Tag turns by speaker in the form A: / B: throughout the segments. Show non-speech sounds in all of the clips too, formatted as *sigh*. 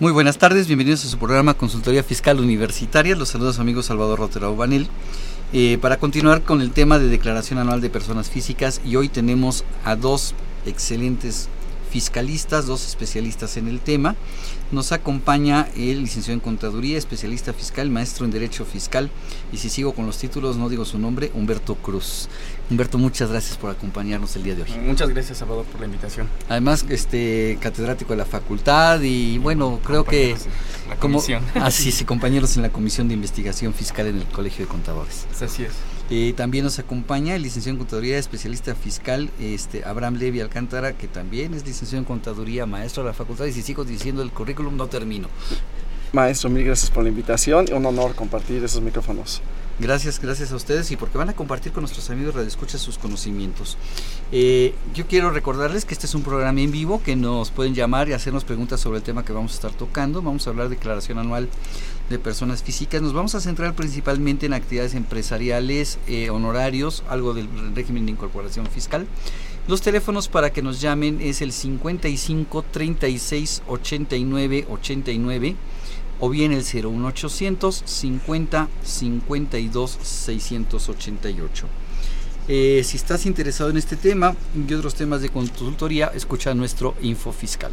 A: Muy buenas tardes, bienvenidos a su programa Consultoría Fiscal Universitaria. Los saludos amigos Salvador Rotero Banil. Eh, para continuar con el tema de declaración anual de personas físicas y hoy tenemos a dos excelentes fiscalistas, dos especialistas en el tema. Nos acompaña el licenciado en Contaduría, especialista fiscal, maestro en Derecho Fiscal y si sigo con los títulos no digo su nombre, Humberto Cruz. Humberto, muchas gracias por acompañarnos el día de hoy.
B: Muchas gracias, Salvador, por la invitación.
A: Además, este catedrático de la facultad y bueno, creo que
B: La
A: como
B: comisión.
A: así *laughs* sí, *laughs* compañeros en la Comisión de Investigación Fiscal en el Colegio de Contadores.
B: Así es.
A: Eh, también nos acompaña el licenciado en Contaduría, especialista fiscal, este Abraham Levi Alcántara, que también es licenciado en Contaduría, maestro de la facultad, y si sigo diciendo el currículum no termino.
C: Maestro, mil gracias por la invitación. Un honor compartir esos micrófonos.
A: Gracias, gracias a ustedes y porque van a compartir con nuestros amigos radioescuchas sus conocimientos. Eh, yo quiero recordarles que este es un programa en vivo que nos pueden llamar y hacernos preguntas sobre el tema que vamos a estar tocando. Vamos a hablar de declaración anual de personas físicas. Nos vamos a centrar principalmente en actividades empresariales, eh, honorarios, algo del régimen de incorporación fiscal. Los teléfonos para que nos llamen es el 55 36 89 89 o bien el 01800 50 52 688. Eh, si estás interesado en este tema y otros temas de consultoría, escucha nuestro info fiscal.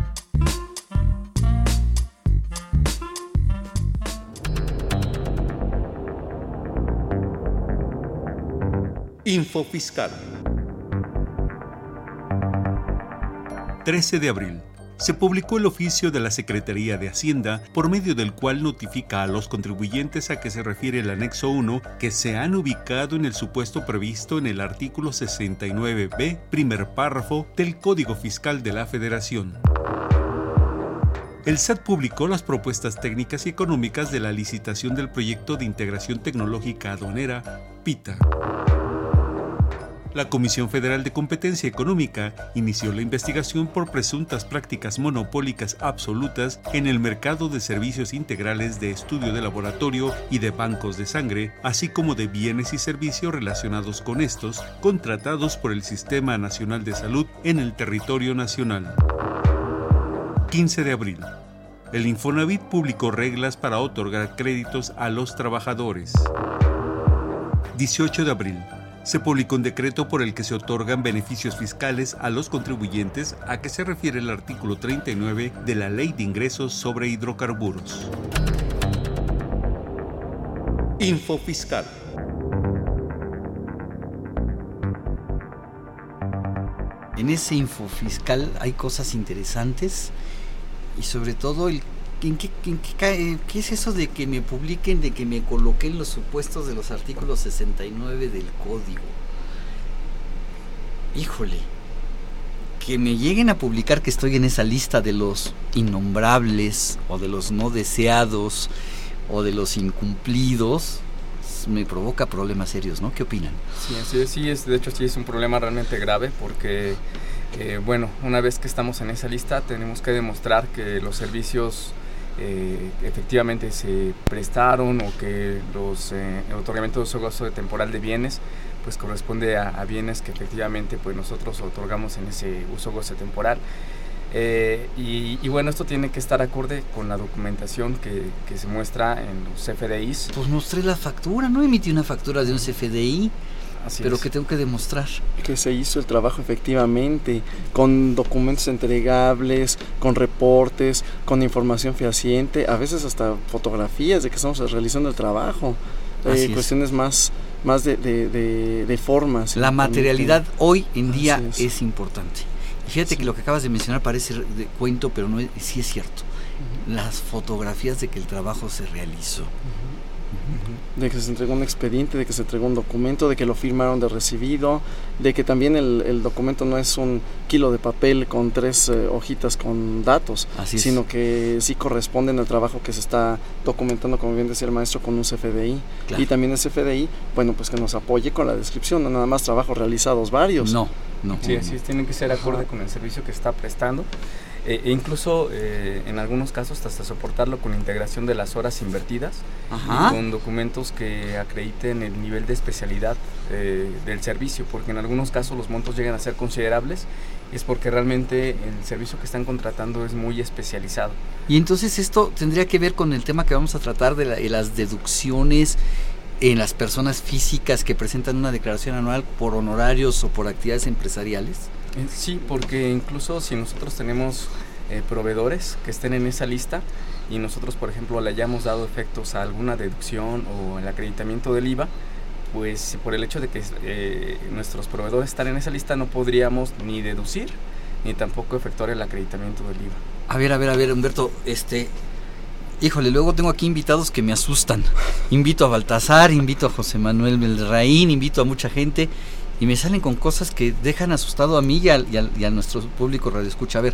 D: Info Fiscal. 13 de abril. Se publicó el oficio de la Secretaría de Hacienda por medio del cual notifica a los contribuyentes a que se refiere el anexo 1 que se han ubicado en el supuesto previsto en el artículo 69b, primer párrafo del Código Fiscal de la Federación. El SAT publicó las propuestas técnicas y económicas de la licitación del proyecto de integración tecnológica aduanera PITA. La Comisión Federal de Competencia Económica inició la investigación por presuntas prácticas monopólicas absolutas en el mercado de servicios integrales de estudio de laboratorio y de bancos de sangre, así como de bienes y servicios relacionados con estos, contratados por el Sistema Nacional de Salud en el territorio nacional. 15 de abril. El Infonavit publicó reglas para otorgar créditos a los trabajadores. 18 de abril se publicó un decreto por el que se otorgan beneficios fiscales a los contribuyentes a que se refiere el artículo 39 de la Ley de Ingresos sobre Hidrocarburos. Info Fiscal.
A: En ese info fiscal hay cosas interesantes y sobre todo el ¿En qué, es eso de que me publiquen, de que me coloquen los supuestos de los artículos 69 del código? Híjole, que me lleguen a publicar que estoy en esa lista de los innombrables o de los no deseados o de los incumplidos, me provoca problemas serios, ¿no? ¿Qué opinan?
B: Sí, es, sí, es, de hecho sí es un problema realmente grave porque, eh, bueno, una vez que estamos en esa lista tenemos que demostrar que los servicios eh, efectivamente se prestaron o que los eh, otorgamiento de uso gozo de temporal de bienes pues corresponde a, a bienes que efectivamente pues nosotros otorgamos en ese uso goce temporal. Eh, y, y bueno, esto tiene que estar acorde con la documentación que, que se muestra en los CFDIs.
A: Pues mostré la factura, no emití una factura de un CFDI.
B: Así
A: pero
B: es.
A: que tengo que demostrar.
C: que se hizo el trabajo efectivamente, con documentos entregables, con reportes, con información fehaciente, a veces hasta fotografías de que estamos realizando el trabajo, eh,
A: es.
C: cuestiones más, más de, de, de- de formas.
A: La materialidad hoy en día es.
C: es.
A: importante. Y Fíjate que lo que acabas de mencionar parece de cuento, pero no es, sí es cierto. Las fotografías de que el trabajo se realizó.
C: De que se entregó un expediente, de que se entregó un documento, de que lo firmaron de recibido, de que también el, el documento no es un kilo de papel con tres eh, hojitas con datos,
A: Así es.
C: sino que sí corresponden al trabajo que se está documentando, como bien decía el maestro, con un CFDI.
A: Claro.
C: Y también ese CFDI, bueno, pues que nos apoye con la descripción, no nada más trabajos realizados varios.
A: No, no.
B: Sí, así es, tienen que ser acorde con el servicio que está prestando. Eh, e incluso eh, en algunos casos hasta soportarlo con integración de las horas invertidas
A: Ajá.
B: y con documentos que acrediten el nivel de especialidad eh, del servicio, porque en algunos casos los montos llegan a ser considerables, es porque realmente el servicio que están contratando es muy especializado.
A: Y entonces esto tendría que ver con el tema que vamos a tratar de, la- de las deducciones en las personas físicas que presentan una declaración anual por honorarios o por actividades empresariales.
B: Eh, Sí, porque incluso si nosotros tenemos eh, proveedores que estén en esa lista y nosotros, por ejemplo, le hayamos dado efectos a alguna deducción o el acreditamiento del IVA, pues por el hecho de que eh, nuestros proveedores están en esa lista no podríamos ni deducir ni tampoco efectuar el acreditamiento del IVA.
A: A ver, a ver, a ver, Humberto, este... Híjole, luego tengo aquí invitados que me asustan. Invito a Baltasar, invito a José Manuel Belraín, invito a mucha gente y me salen con cosas que dejan asustado a mí y, al- y al- y a nuestro público radio escucha. A ver,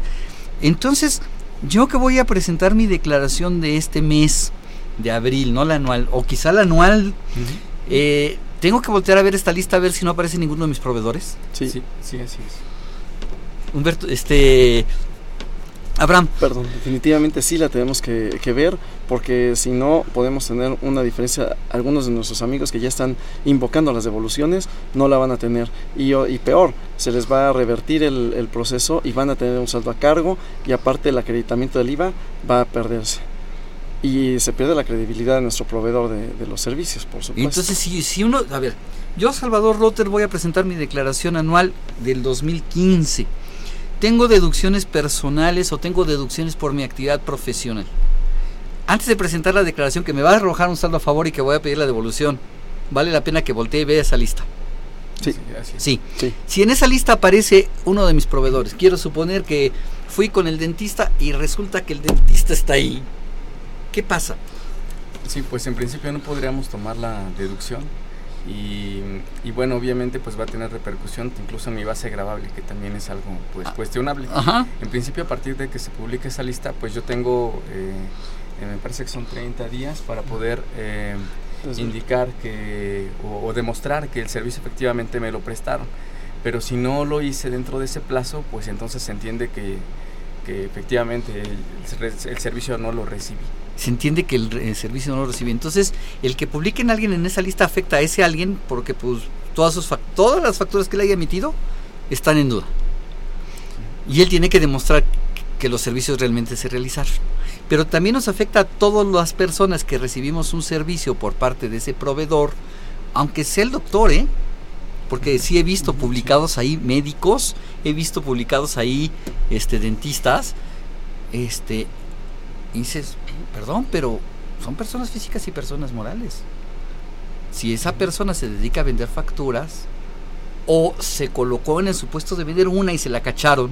A: entonces, yo que voy a presentar mi declaración de este mes de abril, no la anual, o quizá la anual, eh, tengo que voltear a ver esta lista a ver si no aparece ninguno de mis proveedores.
C: Sí.
B: Sí, sí, así es.
A: Humberto, este... Abraham,
C: Perdón, definitivamente sí la tenemos que, que ver porque si no podemos tener una diferencia. Algunos de nuestros amigos que ya están invocando las devoluciones no la van a tener y, y peor, se les va a revertir el, el proceso y van a tener un saldo a cargo y aparte el acreditamiento del IVA va a perderse. Y se pierde la credibilidad de nuestro proveedor de, de los servicios, por supuesto.
A: entonces, si, si uno, a ver, yo, Salvador Rotter, voy a presentar mi declaración anual del 2015. Tengo deducciones personales o tengo deducciones por mi actividad profesional. Antes de presentar la declaración que me va a arrojar un saldo a favor y que voy a pedir la devolución, vale la pena que voltee y vea esa lista.
C: Sí.
A: Sí.
C: Sí.
A: Si en esa lista aparece uno de mis proveedores, quiero suponer que fui con el dentista y resulta que el dentista está ahí. ¿Qué pasa?
B: Sí, pues en principio no podríamos tomar la deducción y, y bueno, obviamente pues va a tener repercusión incluso en mi base grabable, que también es algo pues cuestionable.
A: Ajá.
B: En principio a partir de que se publique esa lista, pues yo tengo, eh, eh, me parece que son 30 días para poder eh,
C: Desde-
B: indicar que o, o demostrar que el servicio efectivamente me lo prestaron. Pero si no lo hice dentro de ese plazo, pues entonces se entiende que, que efectivamente el, el servicio no lo recibí.
A: Se entiende que el, el servicio no lo recibe. Entonces, el que publiquen a alguien en esa lista afecta a ese alguien porque pues todas sus todas las facturas que le haya emitido están en duda. Y él tiene que demostrar que los servicios realmente se realizaron. Pero también nos afecta a todas las personas que recibimos un servicio por parte de ese proveedor, aunque sea el doctor, ¿eh? Porque sí he visto publicados ahí médicos, he visto publicados ahí este dentistas, este y dices, perdón, pero son personas físicas y personas morales. Si esa persona se dedica a vender facturas o se colocó en el supuesto de vender una y se la cacharon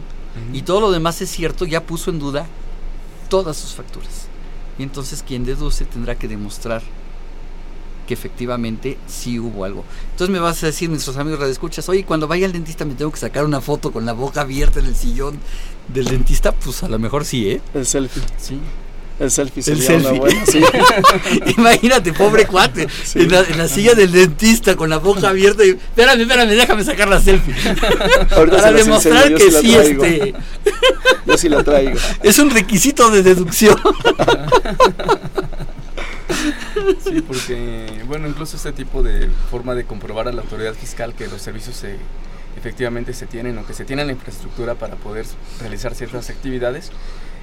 A: y todo lo demás es cierto, ya puso en duda todas sus facturas. Y entonces quien deduce tendrá que demostrar que efectivamente sí hubo algo. Entonces me vas a decir, nuestros amigos radioescuchas, oye, cuando vaya al dentista me tengo que sacar una foto con la boca abierta en el sillón del dentista, pues a lo mejor sí, ¿eh?
C: El selfie.
A: Sí.
C: El selfie
A: El
C: sería una
A: selfie.
C: buena, sí. *laughs*
A: Imagínate, pobre cuate,
C: Sí.
A: en, la, en la silla del dentista con la boca abierta y, espérame, espérame, déjame sacar la selfie. *laughs*
C: Ahorita
A: Para demostrar
C: enseño,
A: que
C: sí
A: este, *laughs*
C: Yo sí la traigo.
A: es un requisito de deducción.
B: Sí, porque, bueno, incluso este tipo de forma de comprobar a la autoridad fiscal que los servicios se, efectivamente se tienen o que se tiene la infraestructura para poder realizar ciertas actividades,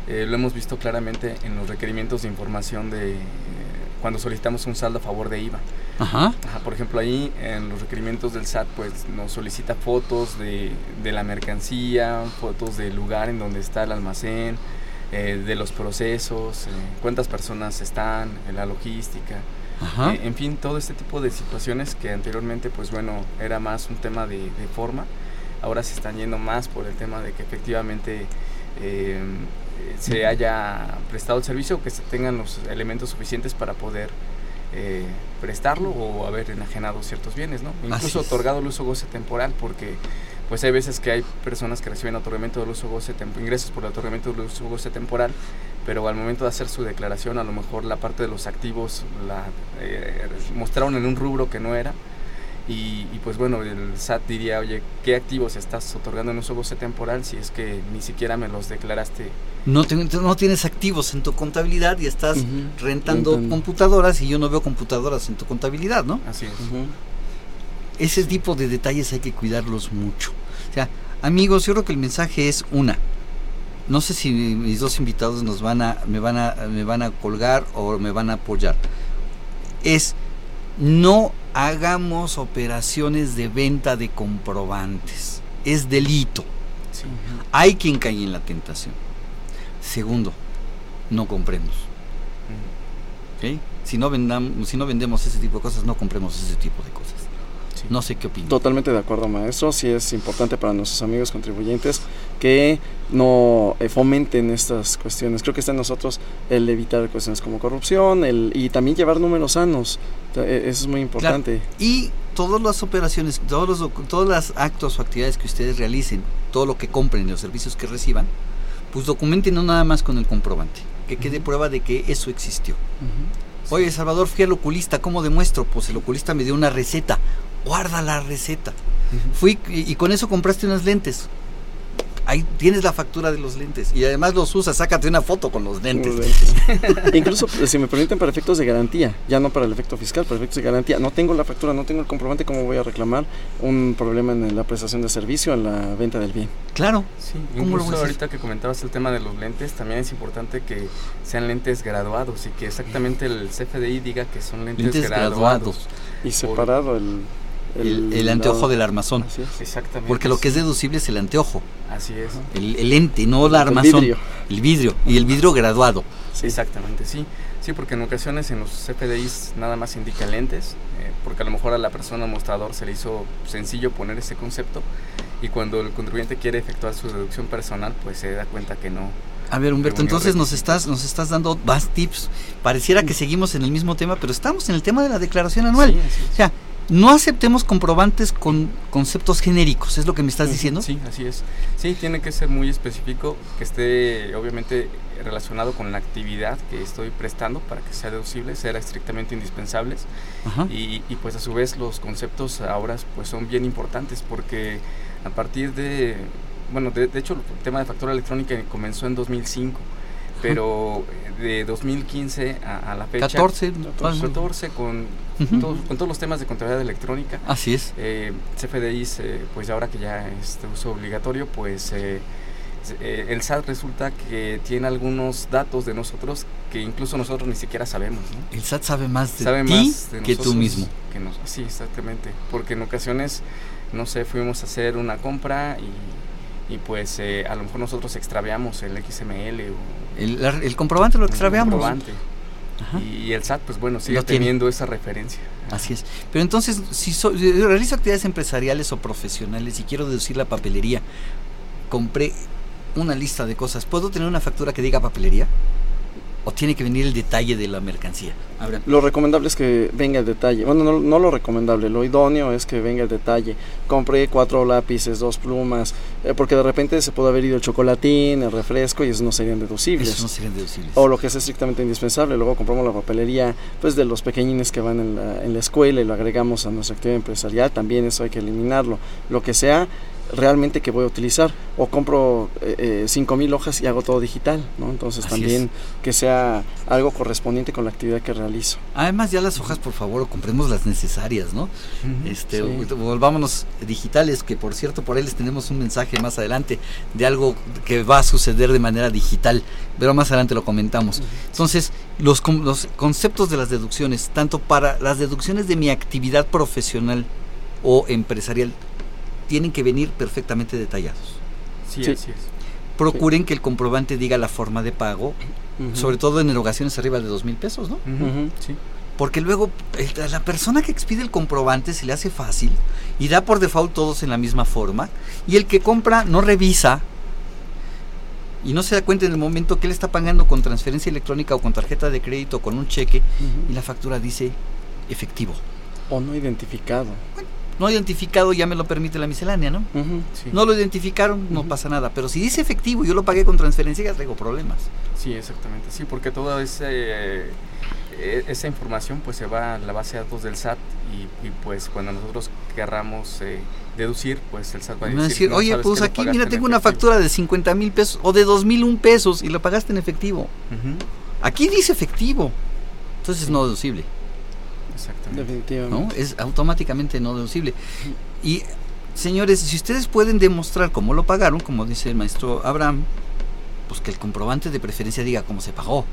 B: eh, lo hemos visto claramente en los requerimientos de información de, eh, cuando solicitamos un saldo a favor de IVA.
A: Ajá.
B: Ajá, por ejemplo, ahí en los requerimientos del SAT, pues nos solicita fotos de, de la mercancía, fotos del lugar en donde está el almacén, eh, de los procesos, cuántas personas están, la logística.
A: Ajá.
B: En fin, todo este tipo de situaciones que anteriormente, pues bueno, era más un tema de, de forma, ahora se están yendo más por el tema de que efectivamente se haya prestado el servicio o que se tengan los elementos suficientes para poder eh, prestarlo o haber enajenado ciertos bienes, ¿no? Incluso otorgado el uso goce temporal, porque pues hay veces que hay personas que reciben otorgamiento del uso goce ingresos por el otorgamiento del uso goce temporal, pero al momento de hacer su declaración a lo mejor la parte de los activos la eh, mostraron en un rubro que no era y, y, pues bueno el SAT diría oye qué activos estás otorgando en uso goce temporal si es que ni siquiera me los declaraste
A: No, te- no tienes activos en tu contabilidad y estás rentando computadoras y yo no veo computadoras en tu contabilidad, ¿no?
B: así es.
A: Ese tipo de detalles hay que cuidarlos mucho. O sea, amigos, yo creo que el mensaje es una. No sé si mis dos invitados nos van a, me van a, me van a colgar o me van a apoyar. Es no hagamos operaciones de venta de comprobantes. Es delito.
B: Sí.
A: Hay quien cae en la tentación. Segundo, no compremos. ¿ok? Si no, vendam- si no vendemos ese tipo de cosas, no compremos ese tipo de cosas.
B: Sí.
A: No sé qué opinan.
C: Totalmente de acuerdo, maestro. Sí es importante para nuestros amigos contribuyentes que no eh, fomenten estas cuestiones. Creo que está en nosotros el evitar cuestiones como corrupción el, y también llevar números sanos. Eh, Eso es muy importante.
A: Y todas las operaciones, todos los, todos los actos o actividades que ustedes realicen, todo lo que compren y los servicios que reciban, pues documenten no nada más con el comprobante, que quede prueba de que eso existió. Oye, Salvador, fui al oculista, ¿cómo demuestro? Pues el oculista me dio una receta, guarda la receta. Fui y, y con eso compraste unas lentes. Ahí tienes la factura de los lentes y además los usas, sácate una foto con los lentes. *laughs*
C: Incluso, eh, si me permiten, para efectos de garantía, ya no para el efecto fiscal, para efectos de garantía. No tengo la factura, no tengo el comprobante, ¿cómo voy a reclamar un problema en la prestación de servicio, en la venta del bien?
A: Claro,
B: Sí,
A: ¿Cómo lo
B: incluso
A: voy a hacer?
B: ahorita que comentabas el tema de los lentes, también es importante que sean lentes graduados y que exactamente el CFDI diga que son lentes,
A: Lentes
B: graduados.
A: graduados.
C: Y separado el...
A: el, el anteojo
C: lado-
A: del armazón.
C: Así es.
B: Exactamente.
A: Porque lo que es deducible es el anteojo,
B: Así es.
A: el, el lente, no el
C: El
A: armazón.
C: vidrio.
A: El vidrio. Y el vidrio graduado.
C: Sí.
B: Exactamente, sí. Sí, porque en ocasiones en los CFDIs nada más indica lentes, eh, porque a lo mejor a la persona mostrador se le hizo sencillo poner ese concepto y cuando el contribuyente quiere efectuar su deducción personal, pues se da cuenta que no.
A: A ver, Humberto, entonces nos estás, nos estás dando más tips. Pareciera que seguimos en el mismo tema, pero estamos en el tema de la declaración anual.
B: Sí, así es.
A: O sea, no aceptemos comprobantes con conceptos genéricos, es lo que me estás diciendo.
B: Sí, así es. Sí, tiene que ser muy específico, que esté obviamente relacionado con la actividad que estoy prestando para que sea deducible, ser estrictamente indispensables y, y, pues a su vez los conceptos ahora pues son bien importantes porque a partir de, bueno, de, de hecho el tema de factura electrónica comenzó en 2005, pero eh, de 2015 a, a la fecha...
A: 14.
B: 14 con, todos, con todos los temas de contabilidad electrónica.
A: Así es.
B: Eh, CFDIs, eh, pues ahora que ya es de uso obligatorio, pues eh, eh, el SAT resulta que tiene algunos datos de nosotros que incluso nosotros ni siquiera sabemos, ¿no?
A: El SAT sabe más de
B: Sabe
A: ti
B: más de
A: que tú mismo.
B: que nos- sí, exactamente. Porque en ocasiones, no sé, fuimos a hacer una compra y, y pues eh, a lo mejor nosotros extraviamos el XML o
A: El, el comprobante lo extraviamos.
B: comprobante.
A: Ajá.
B: Y el SAT, pues bueno, sigue teniendo esa referencia.
A: Así es. Pero entonces, si so- si realizo actividades empresariales o profesionales y quiero deducir la papelería, compré una lista de cosas, ¿puedo tener una factura que diga papelería? ¿O tiene que venir el detalle de la mercancía? Ahora,
C: Lo recomendable es que venga el detalle. Bueno, no, no lo recomendable, lo idóneo es que venga el detalle. Compré cuatro lápices, dos plumas, eh, porque de repente se puede haber ido el chocolatín, el refresco y esos no serían deducibles.
A: esos no serían deducibles.
C: O lo que es estrictamente indispensable, luego compramos la papelería pues de los pequeñines que van en la, en la escuela y lo agregamos a nuestra actividad empresarial, también eso hay que eliminarlo. Lo que sea realmente que voy a utilizar o compro eh, cinco mil hojas y hago todo digital, ¿no? Entonces
A: Así
C: también
A: es.
C: que sea algo correspondiente con la actividad que realizo.
A: Además ya las hojas, por favor, compremos las necesarias, ¿no? Este,
C: Sí.
A: volvámonos digitales, que por cierto por ahí les tenemos un mensaje más adelante de algo que va a suceder de manera digital, pero más adelante lo comentamos. Entonces, los, los conceptos de las deducciones, tanto para las deducciones de mi actividad profesional o empresarial, tienen que venir perfectamente detallados.
B: Sí,
C: Sí.
B: así es.
A: Procuren que el comprobante diga la forma de pago, sobre todo en erogaciones arriba de dos mil pesos, ¿no?
B: Sí.
A: Porque luego a la persona que expide el comprobante se le hace fácil y da por default todos en la misma forma. Y el que compra no revisa y no se da cuenta en el momento que él está pagando con transferencia electrónica o con tarjeta de crédito o con un cheque y la factura dice efectivo.
C: O no identificado.
A: No identificado ya me lo permite la miscelánea, ¿no?
B: Sí.
A: No lo identificaron, no pasa nada. Pero si dice efectivo yo lo pagué con transferencia, ya traigo problemas.
B: Sí, exactamente. Sí, porque toda eh, e- esa información pues se va a la base de datos del SAT y, y, pues cuando nosotros querramos eh, deducir, pues el SAT va a decir,
A: decir,
B: "No,
A: oye,
B: ¿sabes
A: pues aquí, mira,
B: en
A: tengo una
B: efectivo".
A: factura de 50 mil pesos o de 2 mil un pesos y lo pagaste en efectivo. Aquí dice efectivo. Entonces es no deducible,
B: Exactamente.
C: Definitivamente.
A: ¿no? Es automáticamente no deducible. Y señores, si ustedes pueden demostrar cómo lo pagaron, como dice el maestro Abraham, pues que el comprobante de preferencia diga cómo se pagó.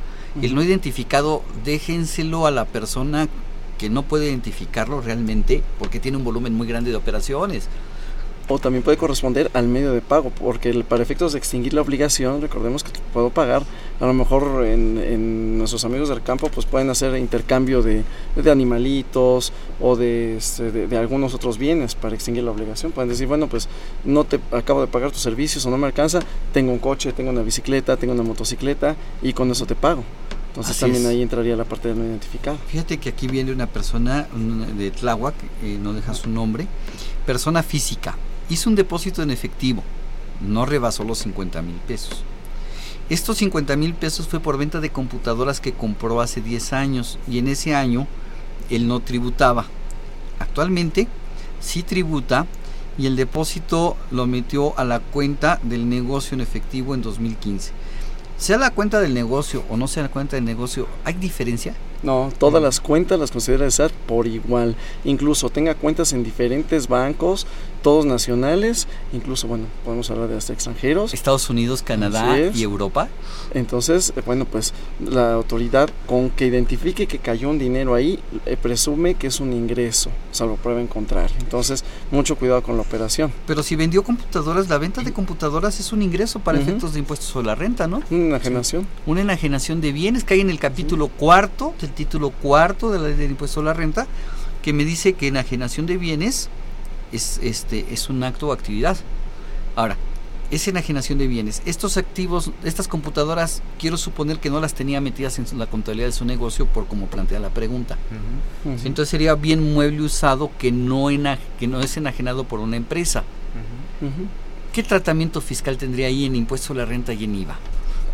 A: El no identificado, déjenselo a la persona que no puede identificarlo realmente porque tiene un volumen muy grande de operaciones.
C: O también puede corresponder al medio de pago, porque el- para efectos de extinguir la obligación, recordemos que puedo pagar, a lo mejor en, en nuestros amigos del campo pues pueden hacer intercambio de, de animalitos o de, este, de, de algunos otros bienes para extinguir la obligación. Pueden decir, bueno, pues no te acabo de pagar tus servicios o no me alcanza, tengo un coche, tengo una bicicleta, tengo una motocicleta y con eso te pago. Entonces
A: Así
C: también
A: es.
C: ahí entraría la parte del no identificado.
A: Fíjate que aquí viene una persona de Tláhuac, eh, no deja su nombre, persona física, hizo un depósito en efectivo, no rebasó los 50 mil pesos. Estos 50 mil pesos fue por venta de computadoras que compró hace 10 años y en ese año él no tributaba. Actualmente sí tributa y el depósito lo metió a la cuenta del negocio en efectivo en 2015. Sea la cuenta del negocio o no sea la cuenta del negocio, ¿hay diferencia?
C: No, todas las cuentas las considera el SAT por igual. Incluso tenga cuentas en diferentes bancos, todos nacionales, incluso, bueno, podemos hablar de hasta extranjeros.
A: Estados Unidos, Canadá
C: es.
A: y Europa.
C: Entonces, eh, bueno, pues la autoridad con que identifique que cayó un dinero ahí, eh, presume que es un ingreso, salvo prueba en contrario. Entonces, mucho cuidado con la operación.
A: Pero si vendió computadoras, la venta de computadoras es un ingreso para efectos de impuestos sobre la renta, ¿no?
C: Una enajenación.
A: Una enajenación de bienes que hay en el capítulo cuarto, del título cuarto de la ley del impuesto sobre la renta, que me dice que enajenación de bienes es, este, es un acto o actividad. Ahora, es enajenación de bienes. Estos activos, estas computadoras, quiero suponer que no las tenía metidas en la contabilidad de su negocio por como plantea la pregunta. Entonces sería bien mueble usado que no, ena- que no es enajenado por una empresa. ¿Qué tratamiento fiscal tendría ahí en impuesto sobre la renta y en IVA?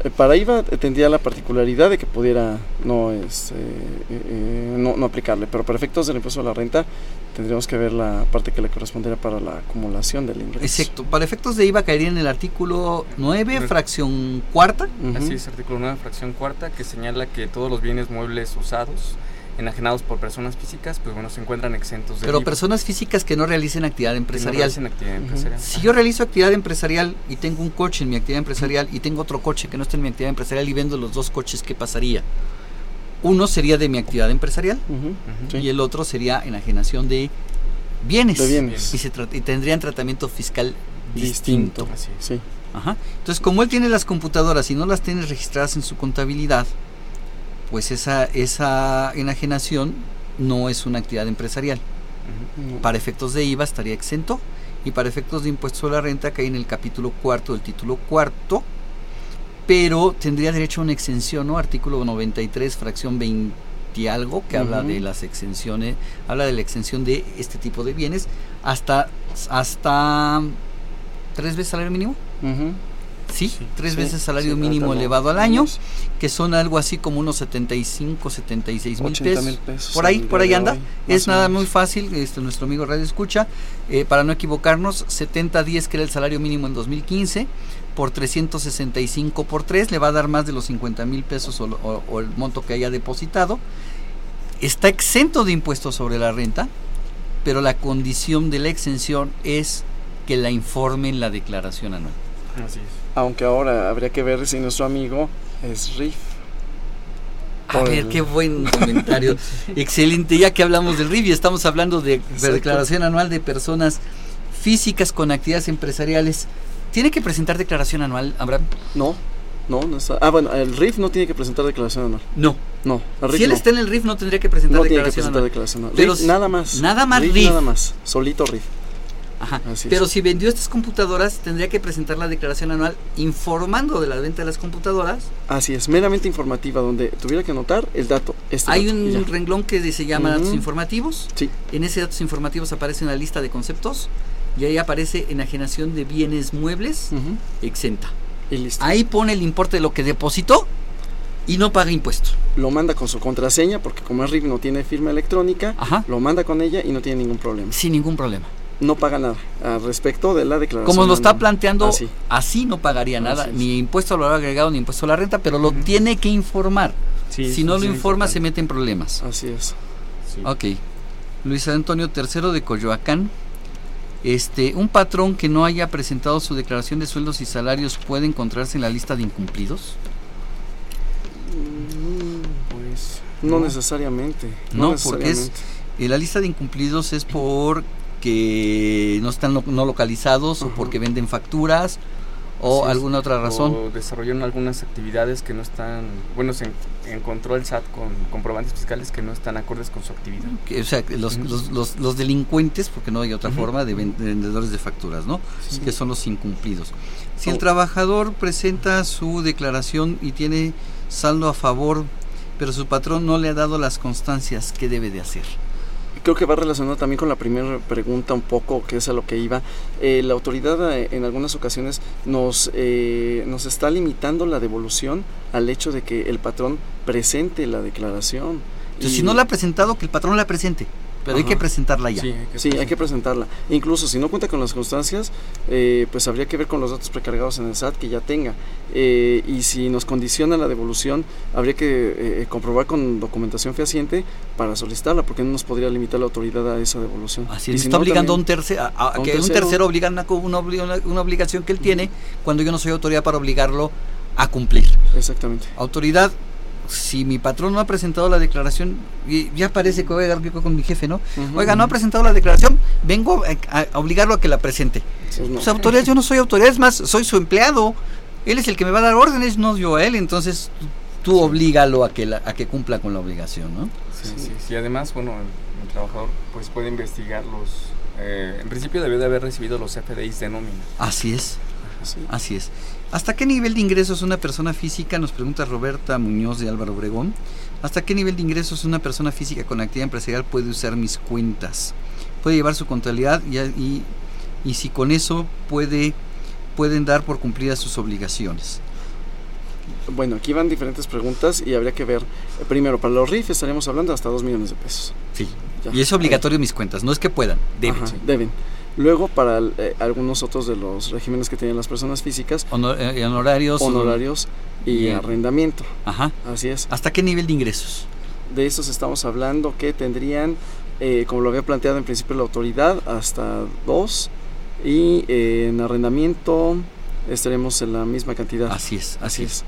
C: Eh, Para IVA tendría la particularidad de que pudiera no, este, eh, eh, no, no aplicarle, pero para efectos del impuesto a la renta tendríamos que ver la parte que le correspondería para la acumulación del ingreso.
A: Exacto. Para efectos de IVA caería en el artículo 9,
B: Re-
A: fracción cuarta.
B: Así es, artículo 9, fracción cuarta, que señala que todos los bienes muebles usados, enajenados por personas físicas, pues bueno, se encuentran exentos de
A: Pero
B: IVA,
A: personas físicas que no realicen actividad
B: que no
A: empresarial.
B: realicen actividad empresarial.
A: Si yo realizo actividad empresarial y tengo un coche en mi actividad empresarial y tengo otro coche que no está en mi actividad empresarial y vendo los dos coches, ¿qué pasaría? Uno sería de mi actividad empresarial y el otro sería enajenación de bienes.
C: De bienes.
A: Y, se tra- y tendrían tratamiento fiscal distinto.
C: Distinto.
B: Así es.
C: Sí.
A: Ajá. Entonces, como él tiene las computadoras y no las tiene registradas en su contabilidad, pues esa, esa enajenación no es una actividad empresarial. Para efectos de IVA estaría exento y para efectos de impuesto sobre la renta cae en el capítulo cuarto del título cuarto, pero tendría derecho a una exención, ¿no? Artículo 93, fracción 20 y algo, que habla de las exenciones, habla de la exención de este tipo de bienes hasta, hasta tres veces salario mínimo. Sí, tres
C: Sí,
A: veces salario mínimo elevado al año, que son algo así como unos 75, 76 mil
C: 80
A: pesos.
C: mil pesos
A: Por ahí, por ahí anda.
C: hoy,
A: Es nada muy fácil, este, nuestro amigo Radio Escucha, eh, para no equivocarnos, 70-10 que era el salario mínimo en 2015, por 365 por 3, le va a dar más de los 50 mil pesos o, o- o el monto que haya depositado. Está exento de impuestos sobre la renta, pero la condición de la exención es que la informe en la declaración anual.
B: Así es.
C: Aunque ahora habría que ver si nuestro amigo es RIF.
A: A ver,
C: el-
A: qué buen comentario. *laughs* Excelente, ya que hablamos del RIF y estamos hablando de,
C: Exacto.
A: declaración anual de personas físicas con actividades empresariales. ¿Tiene que presentar declaración anual, Abraham?
C: No, no, no está. Ah, bueno, el RIF no tiene que presentar declaración anual.
A: No.
C: No, el RIF
A: Si él
C: no.
A: está en el RIF no tendría que presentar
C: no tiene que presentar
A: anual.
C: declaración anual.
A: Pero
C: RIF,
A: si-
C: nada más.
A: Nada más RIF.
C: Nada más, solito RIF.
A: Ajá. Pero si vendió estas computadoras, tendría que presentar la declaración anual informando de la venta de las computadoras.
C: Así es, meramente informativa, donde tuviera que anotar el dato. Este
A: Hay
C: dato,
A: un renglón que se llama datos informativos.
C: Sí.
A: En ese datos informativos aparece una lista de conceptos y ahí aparece enajenación de bienes muebles exenta. Ahí pone el importe de lo que depositó y no paga impuestos.
C: Lo manda con su contraseña, porque como es RIF no tiene firma electrónica,
A: Ajá.
C: lo manda con ella y no tiene ningún problema.
A: Sin ningún problema.
C: No paga nada al respecto de la declaración.
A: Como lo está
C: anual.
A: planteando,
C: Así.
A: así no pagaría nada,
C: Así es.
A: ni impuesto al valor agregado ni impuesto a la renta, pero lo tiene que informar.
B: Sí,
A: si no lo informa, se mete en problemas.
C: Así es.
B: Sí.
A: Ok. Luis Antonio III de Coyoacán. Este, un patrón que no haya presentado su declaración de sueldos y salarios puede encontrarse en la lista de incumplidos.
B: Pues
C: No, necesariamente.
A: No,
C: No,
A: porque es eh, la lista de incumplidos es porque no están lo- no localizados o
C: Ujú.
A: porque venden facturas o
B: Sí,
A: alguna otra razón.
B: O desarrollaron algunas actividades que no están, bueno, se en- encontró el SAT con comprobantes fiscales que no están acordes con su actividad.
A: O sea, los,
B: Ujú.
A: los, los- los delincuentes, porque no hay otra
B: Ujú.
A: forma, de, ven- de vendedores de facturas, ¿no?
C: Sí.
A: Que son los incumplidos. Si el
C: Oh.
A: trabajador presenta su declaración y tiene saldo a favor, pero su patrón no le ha dado las constancias, ¿qué debe de hacer?
C: Creo que va relacionado también con la primera pregunta un poco, que es a lo que iba. Eh, la autoridad eh, en algunas ocasiones nos, eh, nos está limitando la devolución al hecho de que el patrón presente la declaración.
A: Entonces,
C: Y-
A: si no la ha presentado, que el patrón la presente, pero hay que presentarla ya.
B: Sí, hay que
C: Sí, hay que presentarla. Incluso si no cuenta con las constancias, eh, pues habría que ver con los datos precargados en el SAT que ya tenga. Eh, y si nos condiciona la devolución, habría que eh, comprobar con documentación fehaciente para solicitarla, porque no nos podría limitar la autoridad a esa devolución.
A: Así
C: Y
A: es,
C: si
A: está
C: no,
A: obligando a un tercero, a, a
C: a un
A: que un
C: tercero.
A: tercero obliga una, una- una obligación que él tiene cuando yo no soy autoridad para obligarlo a cumplir.
C: Exactamente.
A: Autoridad, si mi patrón no ha presentado la declaración, y ya parece que voy a llegar con mi jefe, ¿no? Oiga, no ha presentado la declaración, vengo a, a obligarlo a que la presente.
C: Pues no.
A: Pues autoridad, yo no soy autoridad, es más, soy su empleado. Él es el que me va a dar órdenes, no yo a él, entonces tú oblígalo a que, la- a que cumpla con la obligación, ¿no?
B: Sí, sí, sí. Y además, bueno, el, el trabajador pues puede investigar los... eh, en principio debe de haber recibido los FDIs de nómina.
A: Así es.
C: Sí.
A: Así es. ¿Hasta qué nivel de ingresos una persona física, nos pregunta Roberta Muñoz de Álvaro Obregón, hasta qué nivel de ingresos una persona física con actividad empresarial puede usar mis cuentas? Puede llevar su contabilidad y, y, y si con eso puede, pueden dar por cumplidas sus obligaciones.
C: Bueno, aquí van diferentes preguntas y habría que ver. eh, primero, para los RIF estaríamos hablando hasta 2 millones de pesos.
A: Sí.
C: Ya.
A: Y es obligatorio mis cuentas, no es que puedan, deben.
C: Ajá, deben. Luego, para eh, algunos otros de los regímenes que tienen las personas físicas,
A: Honor- eh, honorarios.
C: honorarios y
A: Bien.
C: arrendamiento.
A: Ajá.
C: Así es.
A: ¿Hasta qué nivel de ingresos?
C: De estos estamos hablando que tendrían, eh, como lo había planteado en principio la autoridad, hasta dos. Y eh, en arrendamiento estaremos en la misma cantidad.
A: Así es, así,
C: Así
A: es.
C: es.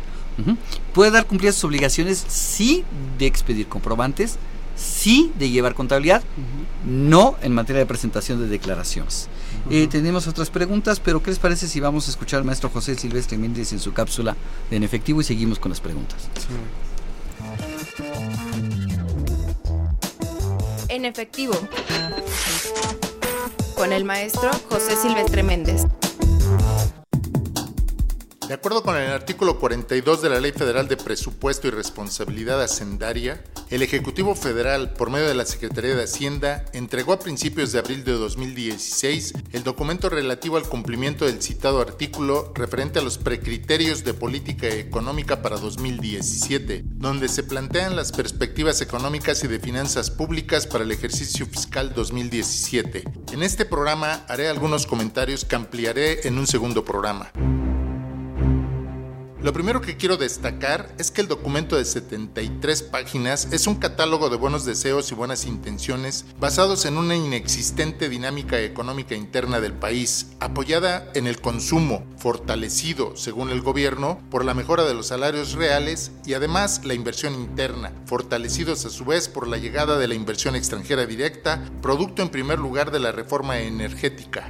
A: Puede dar cumplidas sus obligaciones, sí, de expedir comprobantes, sí, de llevar contabilidad, no en materia de presentación de declaraciones. Eh, tenemos otras preguntas, pero ¿qué les parece si vamos a escuchar al maestro José Silvestre Méndez en su cápsula de En Efectivo y seguimos con las preguntas?
E: En efectivo. Con el maestro José Silvestre Méndez. De acuerdo con el artículo 42 de la Ley Federal de Presupuesto y Responsabilidad Hacendaria, el Ejecutivo Federal, por medio de la Secretaría de Hacienda, entregó a principios de abril de 2016 el documento relativo al cumplimiento del citado artículo referente a los precriterios de política económica para 2017, donde se plantean las perspectivas económicas y de finanzas públicas para el ejercicio fiscal 2017. En este programa haré algunos comentarios que ampliaré en un segundo programa. Lo primero que quiero destacar es que el documento de 73 páginas es un catálogo de buenos deseos y buenas intenciones basados en una inexistente dinámica económica interna del país, apoyada en el consumo, fortalecido, según el gobierno, por la mejora de los salarios reales y además la inversión interna, fortalecidos a su vez por la llegada de la inversión extranjera directa, producto en primer lugar de la reforma energética.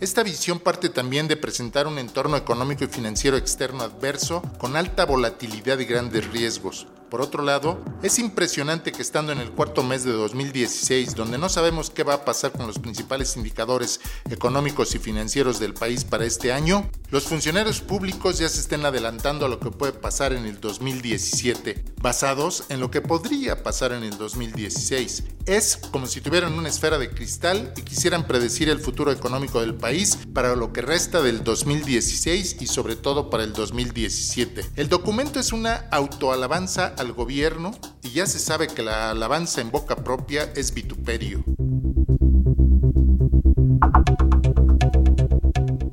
E: Esta visión parte también de presentar un entorno económico y financiero externo adverso con alta volatilidad y grandes riesgos, por otro lado, es impresionante que estando en el cuarto mes de 2016, donde no sabemos qué va a pasar con los principales indicadores económicos y financieros del país para este año, los funcionarios públicos ya se estén adelantando a lo que puede pasar en el 2017, basados en lo que podría pasar en el 2016. Es como si tuvieran una esfera de cristal y quisieran predecir el futuro económico del país para lo que resta del 2016 y sobre todo para el 2017. El documento es una autoalabanza al gobierno y ya se sabe que la alabanza en boca propia es vituperio.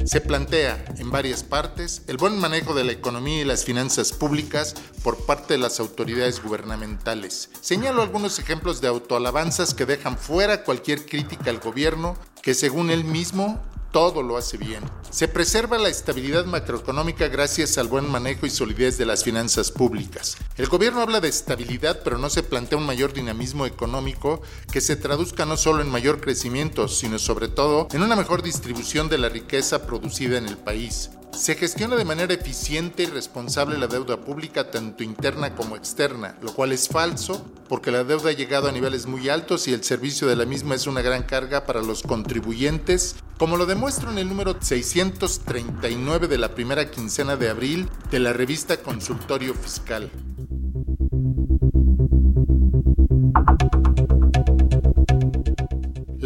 E: Se plantea en varias partes el buen manejo de la economía y las finanzas públicas por parte de las autoridades gubernamentales. Señalo algunos ejemplos de autoalabanzas que dejan fuera cualquier crítica al gobierno que según él mismo todo lo hace bien. Se preserva la estabilidad macroeconómica gracias al buen manejo y solidez de las finanzas públicas. El gobierno habla de estabilidad, pero no se plantea un mayor dinamismo económico que se traduzca no solo en mayor crecimiento, sino sobre todo en una mejor distribución de la riqueza producida en el país. Se gestiona de manera eficiente y responsable la deuda pública tanto interna como externa, lo cual es falso porque la deuda ha llegado a niveles muy altos y el servicio de la misma es una gran carga para los contribuyentes, como lo demuestra en el número 639 de la primera quincena de abril de la revista Consultorio Fiscal.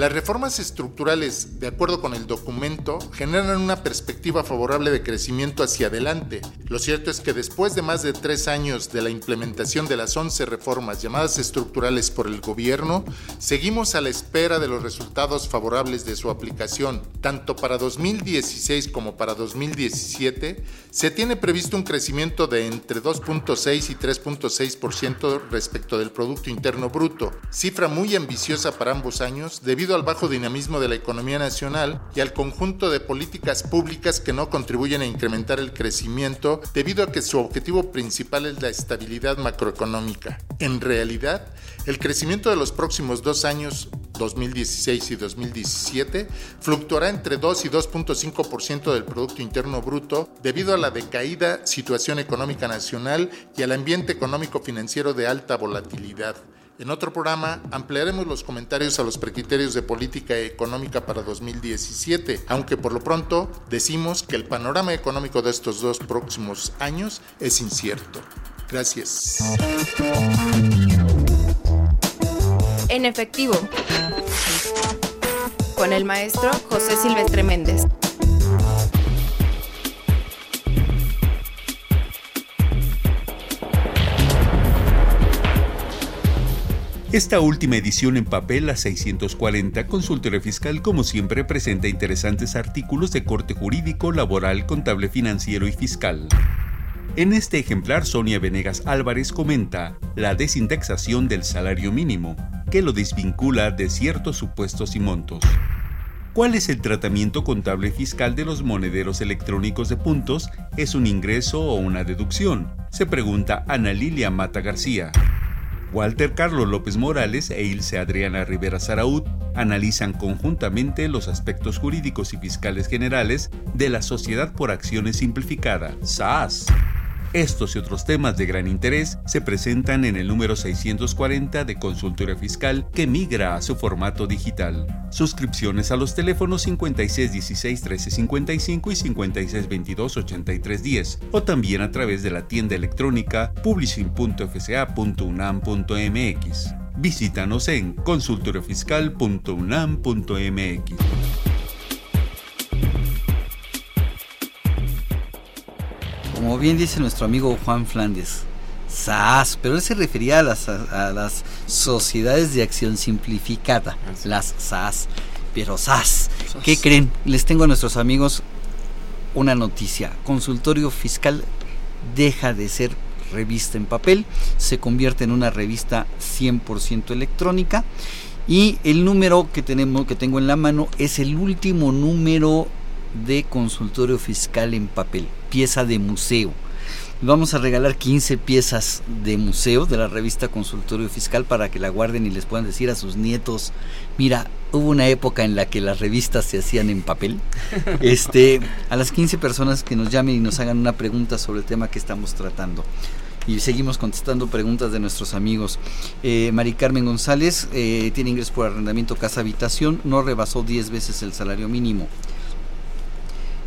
E: Las reformas estructurales, de acuerdo con el documento, generan una perspectiva favorable de crecimiento hacia adelante. Lo cierto es que después de más de tres años de la implementación de las 11 reformas llamadas estructurales por el gobierno, seguimos a la espera de los resultados favorables de su aplicación. Tanto para 2016 como para 2017, se tiene previsto un crecimiento de entre 2.6 y 3.6% respecto del Producto Interno Bruto, cifra muy ambiciosa para ambos años al bajo dinamismo de la economía nacional y al conjunto de políticas públicas que no contribuyen a incrementar el crecimiento debido a que su objetivo principal es la estabilidad macroeconómica. En realidad, el crecimiento de los próximos dos años 2016 y 2017 fluctuará entre 2 y 2.5% del Producto Interno Bruto debido a la decaída situación económica nacional y al ambiente económico financiero de alta volatilidad. En otro programa ampliaremos los comentarios a los precriterios de política económica para 2017, aunque por lo pronto decimos que el panorama económico de estos dos próximos años es incierto. Gracias.
F: En efectivo, con el maestro José Silvestre Méndez.
D: Esta última edición en papel, la 640, Consultorio Fiscal, como siempre, presenta interesantes artículos de corte jurídico, laboral, contable, financiero y fiscal. En este ejemplar, Sonia Venegas Álvarez comenta la desindexación del salario mínimo, que lo desvincula de ciertos supuestos y montos. ¿Cuál es el tratamiento contable fiscal de los monederos electrónicos de puntos? ¿Es un ingreso o una deducción? Se pregunta Ana Lilia Mata García. Walter Carlos López Morales e Ilse Adriana Rivera Saraud analizan conjuntamente los aspectos jurídicos y fiscales generales de la Sociedad por Acciones Simplificada, SAS. Estos y otros temas de gran interés se presentan en el número 640 de Consultorio Fiscal que migra a su formato digital. Suscripciones a los teléfonos 5616-1355 y 5622-8310 o también a través de la tienda electrónica publishing.fca.unam.mx. Visítanos en consultoriofiscal.unam.mx.
A: Como bien dice nuestro amigo Juan Flandes, SAS, pero él se refería a las, a, las sociedades de acción simplificada, las SAS. Pero SAS, ¿qué creen? Les tengo a nuestros amigos una noticia. Consultorio Fiscal deja de ser revista en papel, se convierte en una revista 100% electrónica y el número que tenemos que tengo en la mano es el último número de consultorio fiscal en papel, pieza de museo. Vamos a regalar 15 piezas de museo de la revista Consultorio Fiscal para que la guarden y les puedan decir a sus nietos, mira, hubo una época en la que las revistas se hacían en papel. *laughs* Este, a las 15 personas que nos llamen y nos hagan una pregunta sobre el tema que estamos tratando. Y seguimos contestando preguntas de nuestros amigos. Eh, Mari Carmen González eh, tiene ingreso por arrendamiento casa-habitación, no rebasó 10 veces el salario mínimo.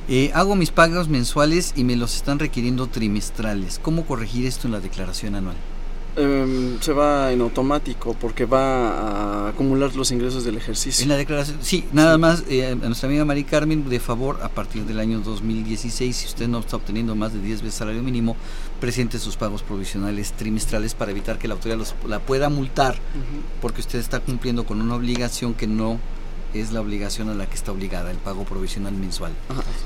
A: Eh, hago mis pagos mensuales y me los están requiriendo trimestrales. ¿Cómo corregir esto en la declaración anual?
C: Eh, se va en automático porque va a acumular los ingresos del ejercicio.
A: En la declaración, sí, nada más eh, a nuestra amiga Mari Carmen, de favor, a partir del año 2016, si usted no está obteniendo más de 10 veces salario mínimo, presente sus pagos provisionales trimestrales para evitar que la autoridad los, la pueda multar, porque usted está cumpliendo con una obligación que no es la obligación a la que está obligada, el pago provisional mensual.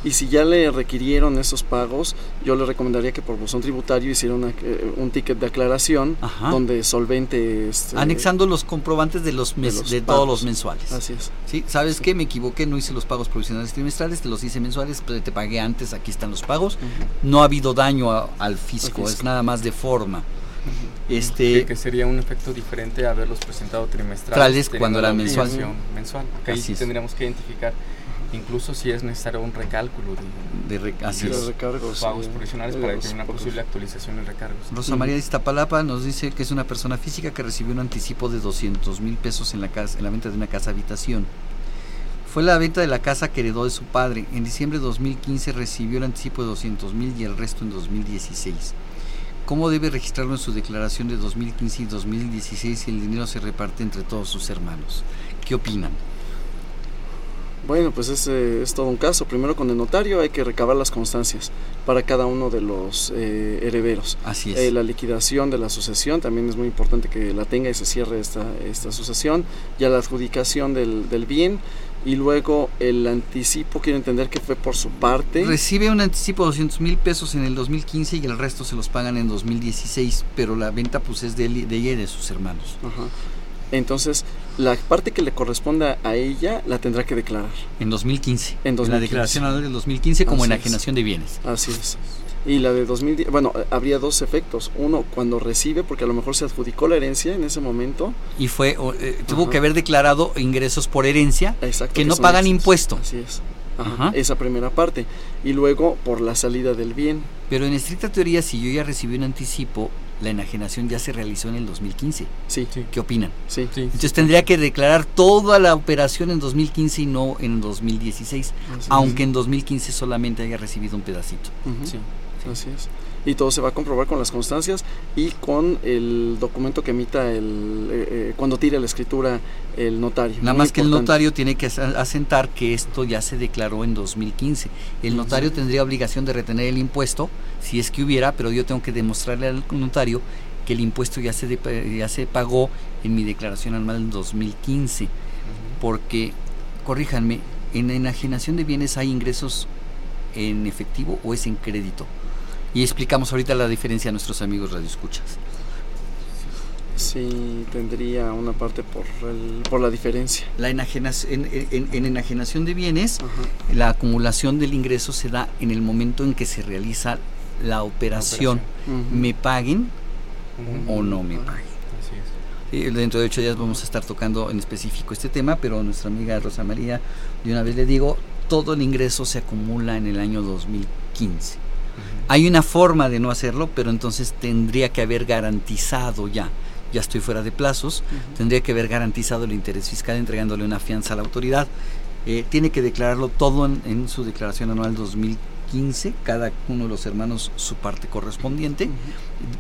C: Y si ya le requirieron esos pagos, yo le recomendaría que por buzón tributario hiciera eh, un ticket de aclaración donde solvente... Este,
A: Anexando los comprobantes de los, de, todos los mensuales.
C: Así es.
A: ¿Sí? ¿Sabes qué? Me equivoqué, no hice los pagos provisionales trimestrales, te los hice mensuales, pero te pagué antes, aquí están los pagos. No ha habido daño al fisco, es nada más de forma. Este,
B: que, sería un efecto diferente haberlos presentado trimestrales
A: cuando era mensual.
B: mensual. Acá ahí tendríamos que identificar incluso si es necesario un recálculo
A: de,
B: de,
C: recargos,
B: pagos provisionales para que una posible actualización en recargos.
A: Rosa María de Iztapalapa nos dice que es una persona física que recibió un anticipo de 200 mil pesos en la, casa, en la venta de una casa habitación. Fue la venta de la casa que heredó de su padre. En diciembre de 2015 recibió el anticipo de 200 mil y el resto en 2016. ¿Cómo debe registrarlo en su declaración de 2015 y 2016 si el dinero se reparte entre todos sus hermanos? ¿Qué opinan?
C: Bueno, pues es, es todo un caso. Primero con el notario hay que recabar las constancias para cada uno de los eh, herederos.
A: Así es.
C: Eh, la liquidación de la asociación también es muy importante que la tenga y se cierre esta, esta asociación. Ya la adjudicación del, del bien y luego el anticipo, quiero entender que fue por su parte.
A: Recibe un anticipo de 200 mil pesos en el 2015 y el resto se los pagan en 2016, pero la venta pues es de, de ella y de sus hermanos.
C: Ajá. Entonces, la parte que le corresponda a ella la tendrá que declarar.
A: En 2015.
C: En, 2015.
A: en la declaración anual del 2015 como Así enajenación
C: es.
A: de bienes.
C: Así es. Y la de 2010, bueno, habría dos efectos. Uno, cuando recibe, porque a lo mejor se adjudicó la herencia en ese momento.
A: Y fue, eh, tuvo Ajá. que haber declarado ingresos por herencia
C: Exacto,
A: que,
C: que
A: no pagan
C: excesos.
A: impuesto.
C: Así es. Ajá, esa primera parte. Y luego por la salida del bien.
A: Pero en estricta teoría, si yo ya recibí un anticipo, la enajenación ya se realizó en el 2015.
C: Sí.
A: ¿Qué opinan?
C: Sí.
B: sí
A: Entonces tendría que declarar toda la operación en 2015 y no en 2016,
C: Así
A: aunque en 2015 solamente haya recibido un pedacito.
C: Uh -huh.
B: Sí.
C: Así es. Y todo se va a comprobar con las constancias y con el documento que emita el eh, eh, cuando tire la escritura el notario.
A: Nada más que el notario tiene que asentar que esto ya se declaró en 2015. El notario tendría obligación de retener el impuesto, si es que hubiera, pero yo tengo que demostrarle al notario que el impuesto ya se, de, ya se pagó en mi declaración anual en 2015. Uh -huh. Porque, corríjanme, en enajenación de bienes hay ingresos en efectivo o es en crédito. Y explicamos ahorita la diferencia a nuestros amigos radioescuchas.
C: Sí, tendría una parte por, el, por la diferencia.
A: La enajenación, en, en, en, enajenación de bienes, Ajá. la acumulación del ingreso se da en el momento en que se realiza la operación.
C: La operación.
A: Uh -huh. Me paguen uh -huh. o no me paguen. Sí, dentro de ocho días vamos a estar tocando en específico este tema, pero nuestra amiga Rosa María, de una vez le digo, todo el ingreso se acumula en el año 2015 Hay una forma de no hacerlo, pero entonces tendría que haber garantizado ya, ya estoy fuera de plazos, tendría que haber garantizado el interés fiscal entregándole una fianza a la autoridad. Eh, tiene que declararlo todo en, en su declaración anual 2015, cada uno de los hermanos su parte correspondiente,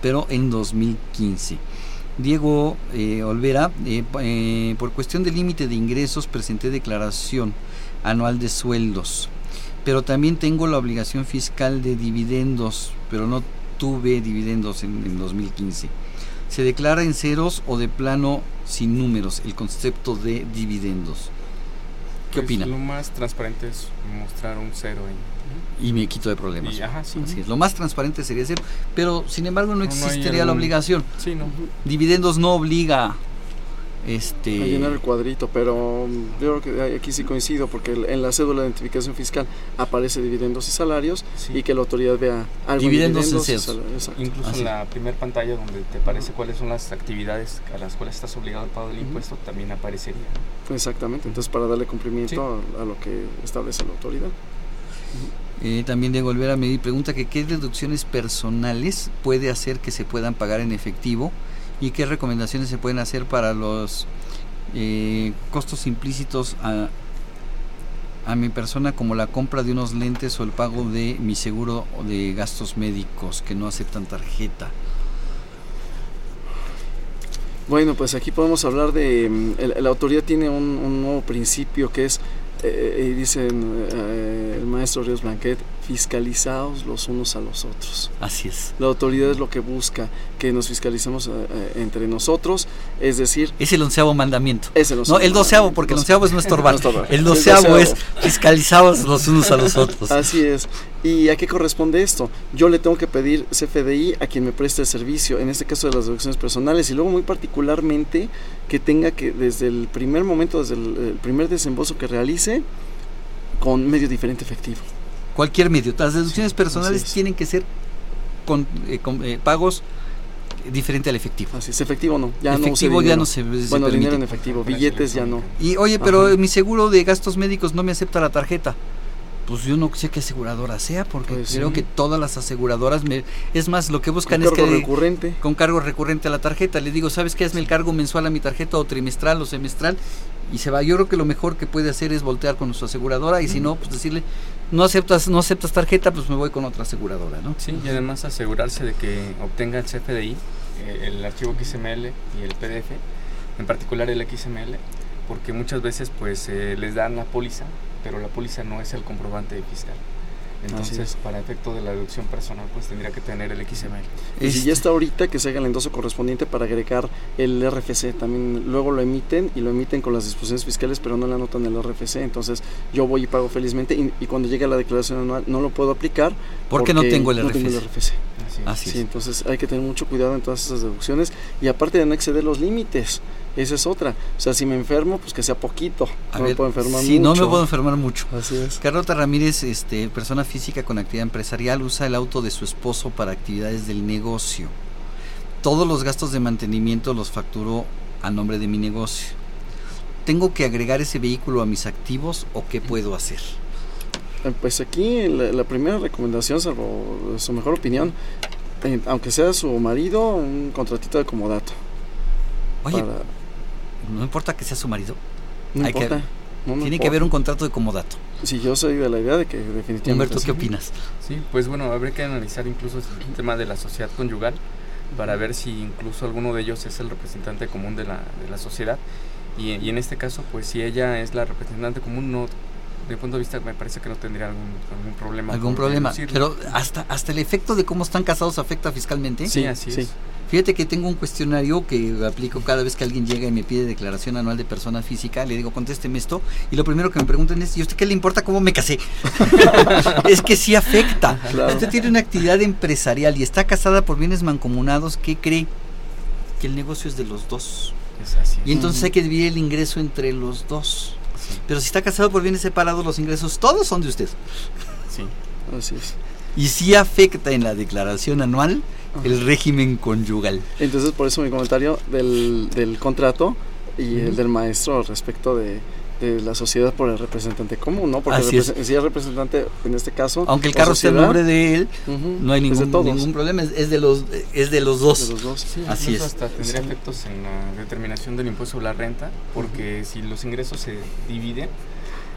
A: pero en 2015. Diego eh, Olvera, eh, eh, por cuestión de límite de ingresos presenté declaración anual de sueldos, pero también tengo la obligación fiscal de dividendos, pero no tuve dividendos en, en 2015. Se declara en ceros o de plano sin números el concepto de dividendos. ¿Qué
B: Pues,
A: opina?
B: Lo más transparente es mostrar un cero en...
A: Y me quito de problemas.
B: Y, ajá, sí.
A: Así es. Lo más transparente sería cero, pero sin embargo no
B: No, no hay
A: existiría la
B: algún-
A: obligación.
B: Sí, no.
A: Dividendos no obliga este
C: a llenar el cuadrito, pero mm, yo creo que aquí sí coincido porque en la cédula de identificación fiscal aparece dividendos y salarios y que la autoridad vea algo en
A: Dividendos en
C: salarios.
B: Incluso
A: Así.
B: en la primera pantalla donde te aparece cuáles son las actividades a las cuales estás obligado al pago del impuesto, también aparecería.
C: Exactamente, entonces para darle cumplimiento a, a lo que establece la autoridad.
A: Eh, también de volver a medir pregunta que qué deducciones personales puede hacer que se puedan pagar en efectivo y qué recomendaciones se pueden hacer para los eh, costos implícitos a, a mi persona como la compra de unos lentes o el pago de mi seguro de gastos médicos que no aceptan tarjeta.
C: Bueno, pues aquí podemos hablar de... mm, la autoridad tiene un, nuevo principio que es, eh, y dicen eh, el maestro Ríos Blanquet, fiscalizados los unos a los otros.
A: Así es.
C: La autoridad es lo que busca, que nos fiscalicemos eh, eh, entre nosotros, es decir...
A: Es el onceavo mandamiento.
C: Es el
A: No,
C: onceavo
A: el doceavo, porque el onceavo es no estorbar.
C: No estorbar.
A: El
C: El
A: doceavo es fiscalizados los unos a los otros.
C: Así es. ¿Y a qué corresponde esto? Yo le tengo que pedir CFDI a quien me preste el servicio, en este caso de las deducciones personales, y luego muy particularmente que tenga que desde el primer momento, desde el, el primer desembolso que realice, con medio diferente efectivo.
A: Cualquier medio. Las deducciones personales tienen que ser con, eh, con, eh, pagos diferente al efectivo.
C: Así es, efectivo no. Ya
A: efectivo
C: no
A: ya no se, se
C: Bueno,
A: permite.
C: dinero en efectivo, billetes ya no.
A: Y oye, pero
C: Ajá.
A: mi seguro de gastos médicos no me acepta la tarjeta. Pues yo no sé qué aseguradora sea, porque
C: Pues
A: creo
C: sí.
A: que todas las aseguradoras me... Es más, lo que buscan
C: Con
A: es que...
C: cargo recurrente.
A: Con cargo recurrente a la tarjeta. Le digo, ¿sabes qué? Hazme el cargo mensual a mi tarjeta o trimestral o semestral y se va. Yo creo que lo mejor que puede hacer es voltear con su aseguradora y si no, pues decirle, no aceptas, no aceptas tarjeta, pues me voy con otra aseguradora, ¿no?
B: Sí, y además asegurarse de que obtenga el CFDI, eh, el archivo XML y el PDF, en particular el XML, porque muchas veces pues eh, les dan la póliza, pero la póliza no es el comprobante fiscal. Entonces,
C: es.
B: para efecto de la deducción personal, pues tendría que tener el XML.
C: Y si ya está ahorita, que se haga el endoso correspondiente para agregar el RFC. También luego lo emiten y lo emiten con las disposiciones fiscales, pero no le anotan el RFC. Entonces yo voy y pago felizmente y, y cuando llega la declaración anual no lo puedo aplicar.
A: Porque no tengo el
C: no tengo el
A: RFC.
B: Así es.
A: Así
C: Sí,
A: es.
C: entonces hay que tener mucho cuidado en todas esas deducciones y aparte de no exceder los límites. Esa es otra. O sea, si me enfermo, pues que sea poquito.
A: A
C: no
A: ver,
C: me puedo enfermar
A: sí,
C: mucho.
A: no me puedo enfermar mucho.
C: Así es.
A: Carlota Ramírez, este, persona física con actividad empresarial, usa el auto de su esposo para actividades del negocio. Todos los gastos de mantenimiento los facturo a nombre de mi negocio. ¿Tengo que agregar ese vehículo a mis activos o qué puedo hacer?
C: Eh, Pues aquí la, la primera recomendación, salvo su mejor opinión, eh, aunque sea su marido, un contratito de comodato.
A: Oye,
C: Para-
A: no importa que sea su marido.
C: no
A: hay que-
C: no
A: tiene que haber un contrato de comodato.
C: Sí, yo soy de la idea de que definitivamente.
A: Humberto,
C: sí.
A: ¿qué opinas?
B: Sí, pues bueno, habría que analizar incluso el tema de la sociedad conyugal para ver si incluso alguno de ellos es el representante común de la, de la sociedad. Y, y en este caso, pues si ella es la representante común, no, de punto de vista me parece que no tendría algún, algún problema.
A: Algún problema. Pero hasta, hasta el efecto de cómo están casados afecta fiscalmente.
B: Sí, así es.
A: Fíjate que tengo un cuestionario que aplico cada vez que alguien llega y me pide declaración anual de persona física. Le digo, contésteme esto. Y lo primero que me preguntan es, ¿y a usted qué le importa cómo me casé? *laughs* es que sí afecta.
C: Claro.
A: Usted tiene una actividad empresarial y está casada por bienes mancomunados. ¿Qué cree? Que el negocio es de los dos.
B: Es así.
A: Y entonces hay que dividir el ingreso entre los dos. Pero si está casado por bienes separados, los ingresos todos son de usted.
B: Sí.
C: Así es.
A: Y sí afecta en la declaración anual el régimen conyugal.
C: Entonces, por eso mi comentario del, del contrato y el del maestro respecto de, de la sociedad por el representante común, ¿no? Porque
A: Así es.
C: si es representante, en este caso,
A: Aunque el carro esté en
C: sociedad,
A: nombre de él,
C: ujú,
A: no hay ningún, ningún problema, es, es de los es de los dos.
C: De los dos.
B: Sí,
A: Así es.
B: hasta tendría efectos en la determinación del impuesto sobre la renta, porque si los ingresos se dividen,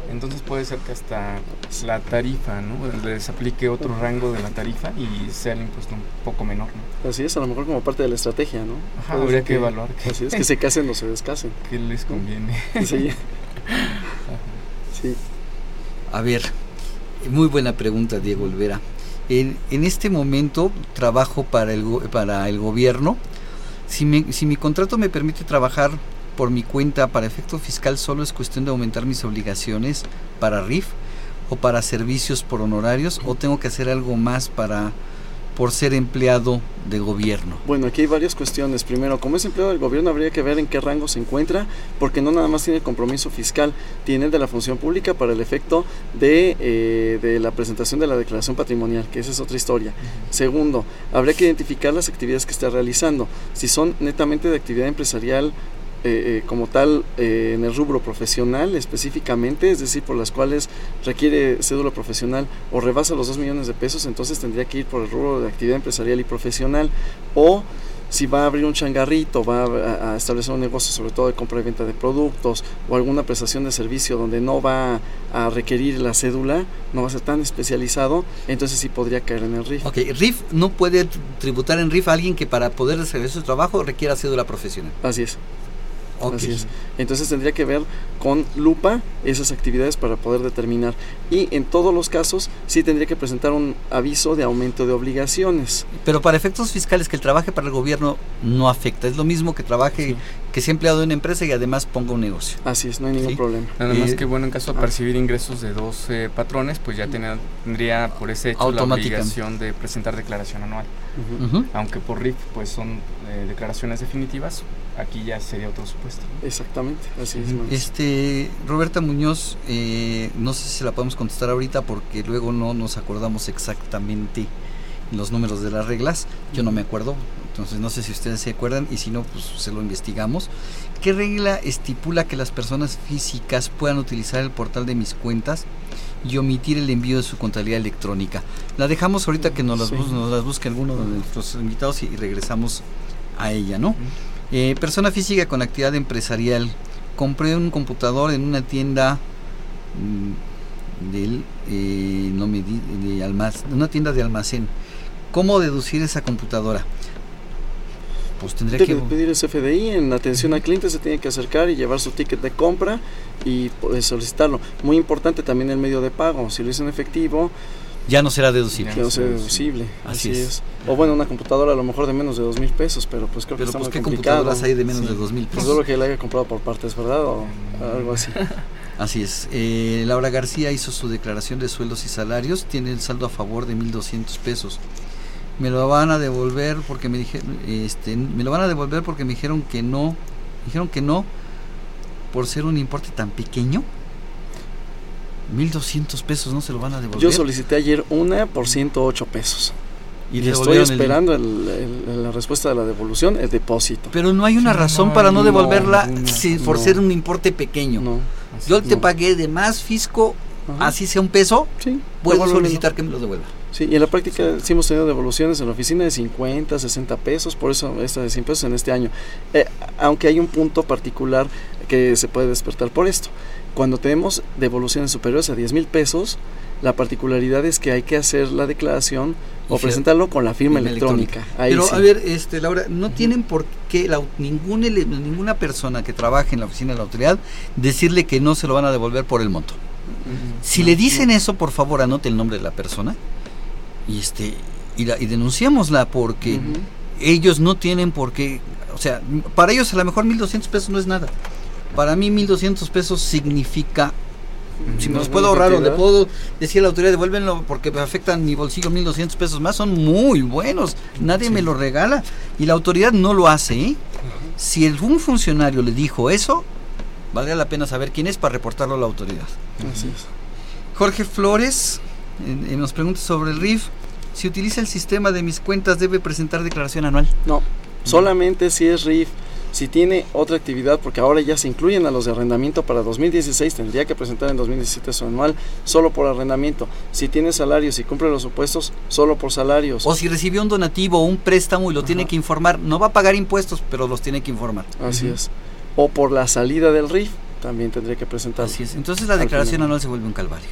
B: entonces puede ser que hasta la tarifa, ¿no? Les aplique otro rango de la tarifa y sea el impuesto un poco menor, ¿no?
C: Así es, a lo mejor como parte de la estrategia, ¿no?
B: Ajá, habría que evaluar que-
C: Así es, que se casen o se descasen. *laughs*
B: ¿Qué les conviene? *laughs*
C: Sí. sí.
A: A ver, muy buena pregunta, Diego Olvera. En, en este momento trabajo para el, go- para el gobierno. Si, me- si mi contrato me permite trabajar por mi cuenta para efecto fiscal, solo es cuestión de aumentar mis obligaciones para RIF o para servicios por honorarios o tengo que hacer algo más para por ser empleado de gobierno.
C: Bueno, aquí hay varias cuestiones. Primero, como es empleado del gobierno, habría que ver en qué rango se encuentra, porque no nada más tiene el compromiso fiscal, tiene el de la función pública para el efecto de, eh, de la presentación de la declaración patrimonial, que esa es otra historia. Segundo, habría que identificar las actividades que está realizando. Si son netamente de actividad empresarial, eh, eh, como tal eh, en el rubro profesional específicamente, es decir, por las cuales requiere cédula profesional o rebasa los 2 millones de pesos, entonces tendría que ir por el rubro de actividad empresarial y profesional o si va a abrir un changarrito, va a, a establecer un negocio sobre todo de compra y venta de productos o alguna prestación de servicio donde no va a requerir la cédula, no va a ser tan especializado, entonces sí podría caer en el RIF.
A: Ok, RIF no puede tributar en RIF a alguien que para poder desarrollar su trabajo requiera cédula profesional.
C: Así es. Así es. Entonces tendría que ver con lupa esas actividades para poder determinar. Y en todos los casos sí tendría que presentar un aviso de aumento de obligaciones.
A: Pero para efectos fiscales, que el trabaje para el gobierno no afecta. Es lo mismo que trabaje, que sea empleado de una empresa y además ponga un negocio.
C: Así es, no hay ningún
A: Sí.
C: problema.
B: Nada más
A: Eh,
B: que bueno, en caso de
C: ah.
B: percibir ingresos de dos eh, patrones, pues ya tenía- tendría por ese hecho la obligación de presentar declaración anual. Aunque por RIF pues son eh, declaraciones definitivas, aquí ya sería otro supuesto.
C: Exactamente, así es.
A: Este, Roberta Muñoz, eh, no sé si la podemos contestar ahorita porque luego no nos acordamos exactamente los números de las reglas. Yo no me acuerdo, entonces no sé si ustedes se acuerdan y si no, pues se lo investigamos. ¿Qué regla estipula que las personas físicas puedan utilizar el portal de mis cuentas y omitir el envío de su contabilidad electrónica? La dejamos ahorita que nos las,
C: Sí.
A: bus- nos las busque alguno de nuestros invitados y, y regresamos a ella, ¿no? Eh, persona física con actividad empresarial. Compré un computador en una tienda mm, del, eh, no me di- de almacén, una tienda de almacén. ¿Cómo deducir esa computadora? Pues tendría que
C: de pedir ese FDI, en atención al cliente se tiene que acercar y llevar su ticket de compra y pues, solicitarlo. Muy importante también el medio de pago, si lo hizo en efectivo,
A: ya no será deducible.
C: que no sea deducible.
A: Así
C: Así,
A: es.
C: es. O bueno, una computadora a lo mejor de menos de dos mil pesos, pero pues creo que
A: Pero
C: está
A: pues
C: muy
A: qué
C: complicado.
A: computadoras hay de menos
C: Sí.
A: de dos mil
C: Pues
A: pesos.
C: solo que la haya comprado por partes, ¿verdad? O algo así. *laughs*
A: Así es. Eh, Laura García hizo su declaración de sueldos y salarios. Tiene el saldo a favor de 1.200 pesos. Me lo van a devolver porque me dijeron, este, me lo van a devolver porque me dijeron que no, dijeron que no por ser un importe tan pequeño. 1.200 pesos no se lo van a devolver.
C: Yo solicité ayer una por 108 pesos.
A: y
C: Y
A: le
C: estoy
A: el-
C: esperando el- el- la respuesta de la devolución, el depósito.
A: Pero no hay una razón
B: no,
A: para no
B: no,
A: devolverla
B: ninguna.
A: si- por
C: No.
A: ser un importe pequeño.
C: No.
A: Yo te
C: no.
A: pagué de más fisco,
C: Ajá.
A: así sea un peso,
C: Sí,
A: puedo solicitar que me lo devuelva.
C: Sí, y en la práctica sí. hemos tenido devoluciones en la oficina de 50, 60 pesos, por eso esta de 100 pesos en este año. Eh, aunque hay un punto particular que se puede despertar por esto. Cuando tenemos devoluciones superiores a 10 mil pesos, la particularidad es que hay que hacer la declaración o presentarlo con la firma
A: firma
C: electrónica. Ahí
A: Pero
C: sí.
A: a ver, este, Laura, no tienen por qué la, ningún ninguna persona que trabaje en la oficina de la autoridad decirle que no se lo van a devolver por el monto. Si le dicen eso, por favor, anote el nombre de la persona y este y, la- y denunciémosla porque ellos no tienen por qué, o sea, para ellos a lo mejor 1200 pesos no es nada. Para mí 1200 pesos significa si me los puedo ahorrar o le puedo decir a la autoridad devuélvenlo porque me afectan mi bolsillo 1200 pesos más, son muy buenos. Nadie me los regala y la autoridad no lo hace. ¿eh? Si algún funcionario le dijo eso, valdría la pena saber quién es para reportarlo a la autoridad.
C: Así es.
A: Jorge Flores nos pregunta sobre el RIF. Si utiliza el sistema de mis cuentas, debe presentar declaración anual.
C: No, solamente si es RIF Si tiene otra actividad, porque ahora ya se incluyen a los de arrendamiento para 2016, tendría que presentar en 2017 su anual solo por arrendamiento. Si tiene salarios y cumple los supuestos, solo por salarios.
A: O si recibió un donativo o un préstamo y lo tiene que informar, no va a pagar impuestos, pero los tiene que informar.
C: Así es. O por la salida del RIF, también tendría que presentar.
A: Así es. Entonces la declaración anual se vuelve un calvario.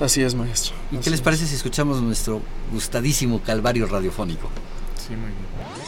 C: Así es, maestro.
A: ¿Y
C: Así
A: qué les
C: es.
A: parece si escuchamos nuestro gustadísimo calvario radiofónico?
B: Sí, muy bien.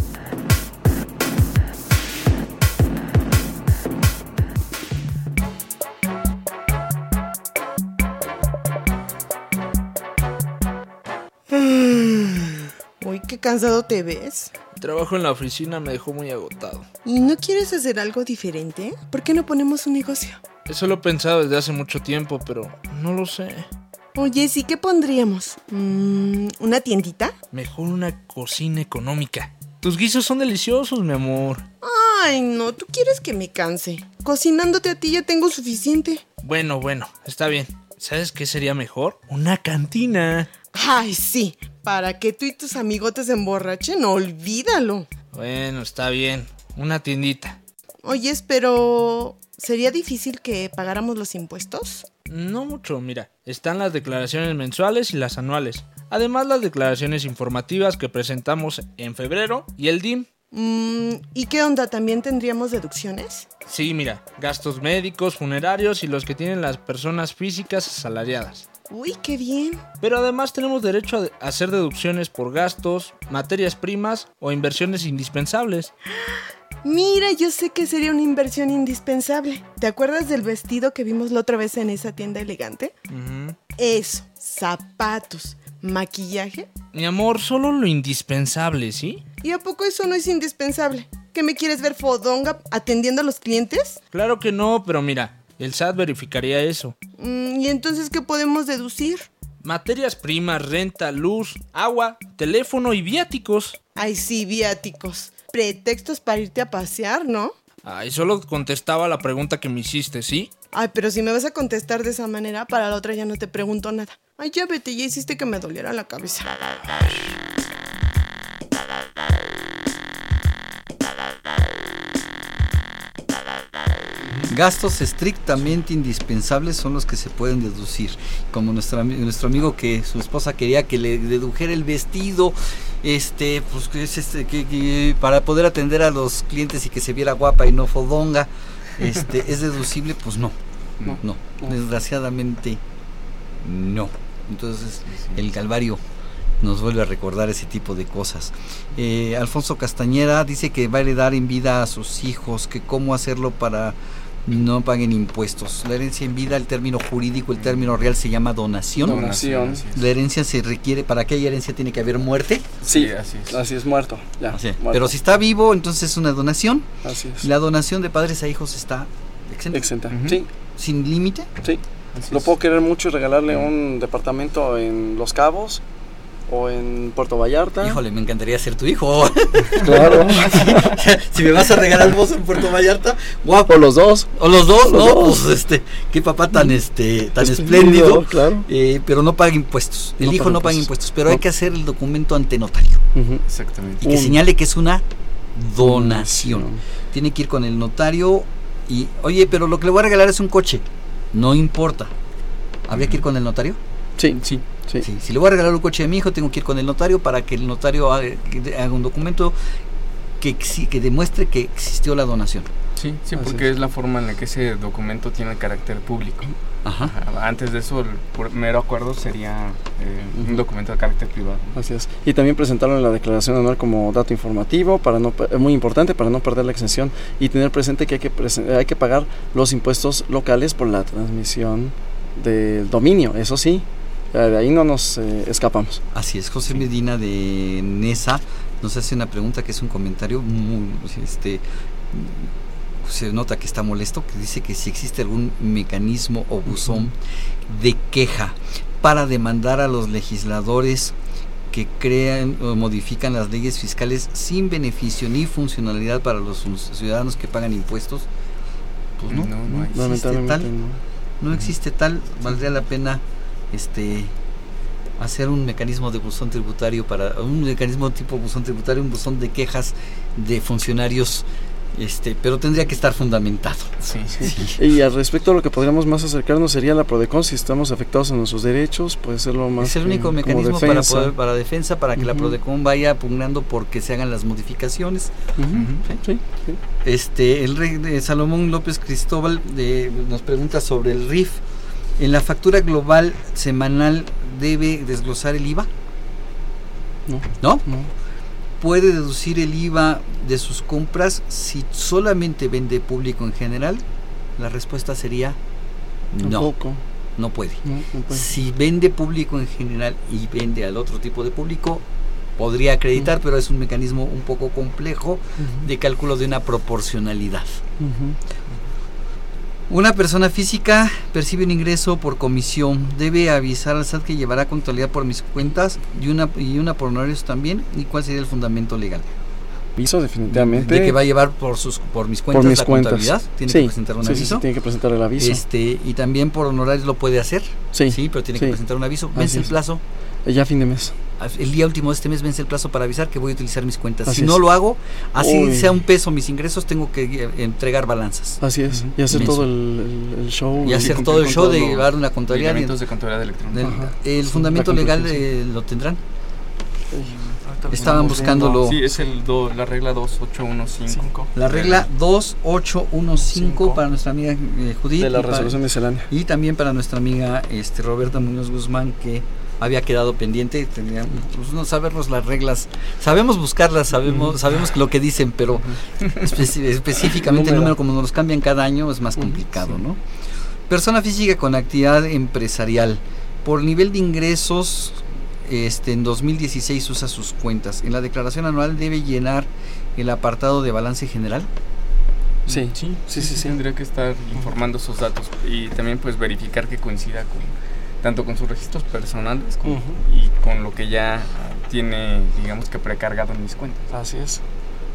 G: Cansado te ves.
H: El trabajo en la oficina me dejó muy agotado.
G: ¿Y no quieres hacer algo diferente? ¿Por qué no ponemos un negocio?
H: Eso lo he pensado desde hace mucho tiempo, pero no lo sé.
G: Oye, sí, ¿qué pondríamos? Mm, ¿Una tiendita?
H: Mejor una cocina económica. Tus guisos son deliciosos, mi amor.
G: Ay, no, tú quieres que me canse. Cocinándote a ti ya tengo suficiente.
H: Bueno, bueno, está bien. ¿Sabes qué sería mejor? Una cantina.
G: Ay, sí. Para que tú y tus amigotes se emborrachen, olvídalo.
H: Bueno, está bien. Una tiendita.
G: Oyes, pero... ¿Sería difícil que pagáramos los impuestos?
H: No mucho, mira. Están las declaraciones mensuales y las anuales. Además, las declaraciones informativas que presentamos en febrero y el DIM.
G: Mm, ¿Y qué onda? ¿También tendríamos deducciones?
H: Sí, mira, gastos médicos, funerarios y los que tienen las personas físicas asalariadas.
G: Uy, qué bien.
H: Pero además tenemos derecho a de- hacer deducciones por gastos, materias primas o inversiones indispensables.
G: Mira, yo sé que sería una inversión indispensable. ¿Te acuerdas del vestido que vimos la otra vez en esa tienda elegante? Eso, zapatos, maquillaje.
H: Mi amor, solo lo indispensable, ¿sí?
G: ¿Y a poco eso no es indispensable? ¿Que me quieres ver fodonga atendiendo a los clientes?
H: Claro que no, pero mira, el SAT verificaría eso.
G: Mm, ¿Y entonces qué podemos deducir?
H: Materias primas, renta, luz, agua, teléfono y viáticos.
G: Ay, sí, viáticos. Pretextos para irte a pasear, ¿no?
H: Ay, solo contestaba la pregunta que me hiciste, ¿sí?
G: Ay, pero si me vas a contestar de esa manera, para la otra ya no te pregunto nada. Ay, ya vete, ya hiciste que me doliera la cabeza.
A: Gastos estrictamente indispensables son los que se pueden deducir. Como nuestro, ami- nuestro amigo que su esposa quería que le dedujera el vestido, este, pues que es este, que, que para poder atender a los clientes y que se viera guapa y no fodonga, este, *laughs* es deducible, pues no, no, no, desgraciadamente no. Entonces el calvario nos vuelve a recordar ese tipo de cosas. Eh, Alfonso Castañeda dice que va a heredar en vida a sus hijos, que cómo hacerlo para no paguen impuestos. La herencia en vida, el término jurídico, el término real se llama donación.
C: Donación.
A: La herencia se requiere, para que haya herencia tiene que haber muerte.
C: Sí, así es. Así es, muerto. Ya. Muerto.
A: Pero si está vivo, entonces es una donación.
C: Así es.
A: La donación de padres a hijos está exenta.
C: Exenta. Sí.
A: Sin límite.
C: Sí. Lo puedo querer mucho y regalarle un departamento en Los Cabos o en Puerto Vallarta.
A: Híjole, me encantaría ser tu hijo. *laughs*
C: Claro. *laughs*
A: si me vas a regalar vos en Puerto Vallarta, guapo.
C: O los dos.
A: O los dos,
C: Los
A: ¿no?
C: dos.
A: Pues este, qué papá tan este, tan
C: Espléndido,
A: espléndido.
C: claro.
A: Eh, pero no paga impuestos. El
C: No
A: hijo
C: paga
A: no paga
C: impuestos.
A: impuestos, pero hay que hacer el documento ante notario.
B: Exactamente.
A: Y que
C: Un-
A: señale que es una donación. Tiene que ir con el notario y, oye, pero lo que le voy a regalar es un coche. No importa. ¿Habría que ir con el notario?
C: Sí, sí, sí.
A: Sí, Si le voy a regalar un coche a mi hijo, tengo que ir con el notario para que el notario haga, un documento que, que demuestre que existió la donación.
B: Sí, sí,
A: Así
B: porque es. la forma en la que ese documento tiene carácter público.
A: Ajá.
B: Antes de eso, el mero acuerdo sería eh, un documento de carácter privado.
C: Así es. Y también presentarlo en la declaración anual como dato informativo, para no, es muy importante para no perder la exención y tener presente que hay que, hay que pagar los impuestos locales por la transmisión del dominio, eso sí, de ahí no nos eh, escapamos.
A: Así es, José Medina de NESA nos hace una pregunta que es un comentario muy, este, se nota que está molesto, que dice que si existe algún mecanismo o buzón de queja para demandar a los legisladores que crean o modifican las leyes fiscales sin beneficio ni funcionalidad para los ciudadanos que pagan impuestos. Pues no, no, no existe tal. No. existe tal, valdría la pena este hacer un mecanismo de buzón tributario para un mecanismo tipo buzón tributario, un buzón de quejas de funcionarios este, pero tendría que estar fundamentado.
C: Y al respecto a lo que podríamos más acercarnos sería la PRODECON, si estamos afectados en nuestros derechos, puede ser lo más...
A: Es el único mecanismo para, poder, para defensa, para que la PRODECON vaya pugnando porque se hagan las modificaciones. Este, el rey de Salomón López Cristóbal nos pregunta sobre el RIF. ¿En la factura global semanal debe desglosar el IVA?
C: No.
A: ¿No? No puede deducir el IVA de sus compras si solamente vende público en general? La respuesta sería no. No puede. Si vende público en general y vende al otro tipo de público, podría acreditar, pero es un mecanismo un poco complejo de cálculo de una proporcionalidad. Una persona física percibe un ingreso por comisión. Debe avisar al SAT que llevará contabilidad por mis cuentas y una, y una por honorarios también. ¿Y cuál sería el fundamento legal?
C: Aviso definitivamente.
A: De que va a llevar por sus por mis cuentas
C: por mis
A: la
C: cuentas.
A: contabilidad. Tiene que presentar un
C: sí,
A: aviso.
C: Sí, tiene que presentar el aviso.
A: Este, y también por honorarios lo puede hacer.
C: Sí.
A: Sí, pero tiene que presentar un aviso. Vence el plazo.
C: Ya fin de mes.
A: El día último de este mes vence el plazo para avisar que voy a utilizar mis cuentas.
C: Así
A: si no lo hago, así
C: Uy.
A: sea un peso mis ingresos, tengo que eh, entregar balanzas.
C: Así es. Y hacer todo el, el- el show.
A: y hacer todo el show de llevar una contabilidad.
B: lineamientos de contabilidad electrónica.
A: El
B: Sí,
A: fundamento legal eh, lo tendrán. Estaban buscándolo.
B: Sí, es el do- la regla 2815.
A: La regla 2815 para nuestra amiga eh, Judith.
C: De la
A: y
C: resolución miscelánea.
A: Y también para nuestra amiga este, Roberta Muñoz Guzmán, que había quedado pendiente. Tenía, pues, no sabernos las reglas. Sabemos buscarlas, sabemos, sabemos lo que dicen, pero espe- específicamente el
C: Número.
A: número, como nos los cambian cada año, es más complicado, ¿no? Persona física con actividad empresarial. Por nivel de ingresos, este, en 2016 usa sus cuentas. En la declaración anual debe llenar el apartado de balance general.
C: Sí,
B: sí, sí, sí, Tendría que estar informando sus datos y también pues verificar que coincida con tanto con sus registros personales como- y con lo que ya tiene, digamos que precargado en mis cuentas.
C: Así es.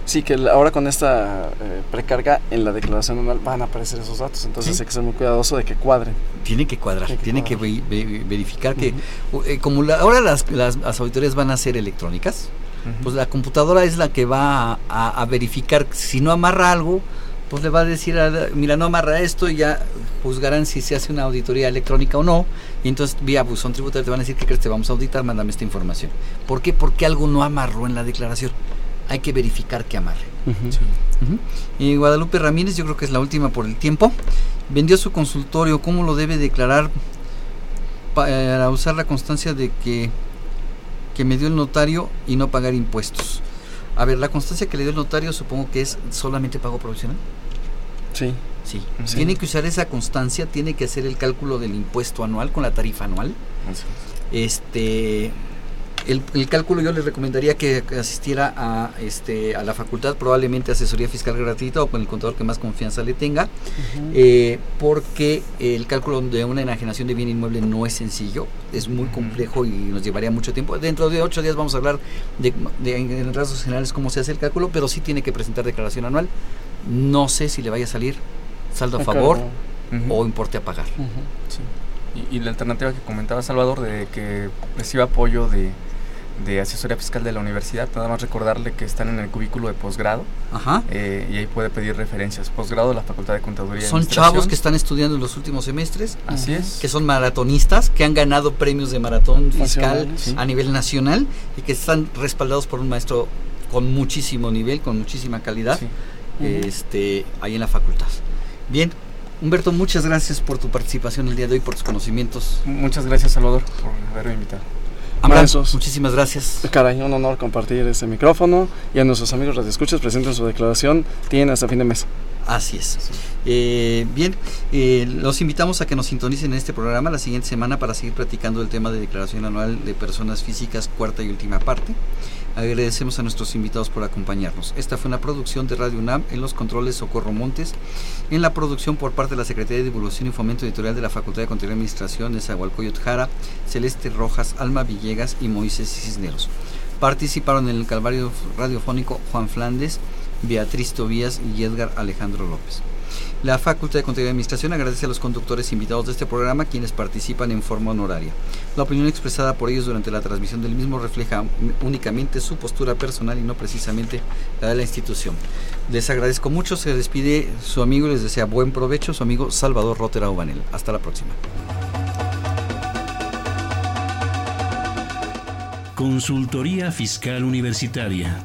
C: Sí, que ahora con esta eh, precarga en la declaración anual van a aparecer esos datos, entonces
A: Sí.
C: hay que ser muy cuidadoso de que cuadren.
A: Tiene que cuadrar,
C: Tiene que
A: tiene que ve- ve- verificar que, eh, como la- ahora las, las, las auditorías van a ser electrónicas, pues la computadora es la que va a, a- a verificar, si no amarra algo, pues le va a decir, a- mira, no amarra esto y ya juzgarán si se hace una auditoría electrónica o no, y entonces vía buzón tributario te van a decir, ¿qué crees? Te vamos a auditar, mándame esta información. ¿Por qué? Porque algo no amarró en la declaración. Hay que verificar que amarre. Y Guadalupe Ramírez, yo creo que es la última por el tiempo. Vendió su consultorio, ¿cómo lo debe declarar para usar la constancia de que, que me dio el notario y no pagar impuestos? A ver, la constancia que le dio el notario supongo que es solamente pago provisional.
C: Sí.
A: Sí.
C: Sí.
A: Tiene que usar esa constancia, tiene que hacer el cálculo del impuesto anual con la tarifa anual. Este el, el cálculo yo le recomendaría que asistiera a este a la facultad, probablemente asesoría fiscal gratuita o con el contador que más confianza le tenga, eh, porque el cálculo de una enajenación de bien inmueble no es sencillo, es muy complejo y nos llevaría mucho tiempo. Dentro de ocho días vamos a hablar de, de- en rasgos generales cómo se hace el cálculo, pero sí tiene que presentar declaración anual. No sé si le vaya a salir saldo a
B: A
A: favor o importe a pagar.
B: Sí. Y, y la alternativa que comentaba Salvador de que reciba apoyo de, de asesoría fiscal de la universidad, nada más recordarle que están en el cubículo de posgrado
A: Ajá.
B: eh, y ahí puede pedir referencias. Posgrado de la Facultad de Contaduría. y
A: Son chavos que están estudiando en los últimos semestres.
B: Así es.
A: Que son maratonistas, que han ganado premios de maratón fiscal
B: sí.
A: a nivel nacional y que están respaldados por un maestro con muchísimo nivel, con muchísima calidad, este, ahí en la facultad. Bien, Humberto, muchas gracias por tu participación el día de hoy, por tus conocimientos.
B: Muchas gracias, Salvador, por haberme invitado.
C: Maestros.
A: muchísimas gracias.
C: Caray, un honor compartir este micrófono y a nuestros amigos radioescuchas presenten su declaración, tienen hasta fin de mes.
A: Así es. Eh, bien, eh, los invitamos a que nos sintonicen en este programa la siguiente semana para seguir platicando el tema de declaración anual de personas físicas, cuarta y última parte. Agradecemos a nuestros invitados por acompañarnos. Esta fue una producción de Radio UNAM en los controles Socorro Montes, en la producción por parte de la Secretaría de Divulgación y Fomento Editorial de la Facultad de Contaduría y Administración de Zahualcoyot Jara, Celeste Rojas, Alma Villegas y Moisés Cisneros. Participaron en el Calvario Radiofónico Juan Flandes, Beatriz Tobías y Edgar Alejandro López. La Facultad de Contaduría y Administración agradece a los conductores invitados de este programa quienes participan en forma honoraria. La opinión expresada por ellos durante la transmisión del mismo refleja únicamente su postura personal y no precisamente la de la institución. Les agradezco mucho, se despide su amigo y les desea buen provecho, su amigo Salvador Rotera Obanel. Hasta la próxima.
I: Consultoría Fiscal Universitaria.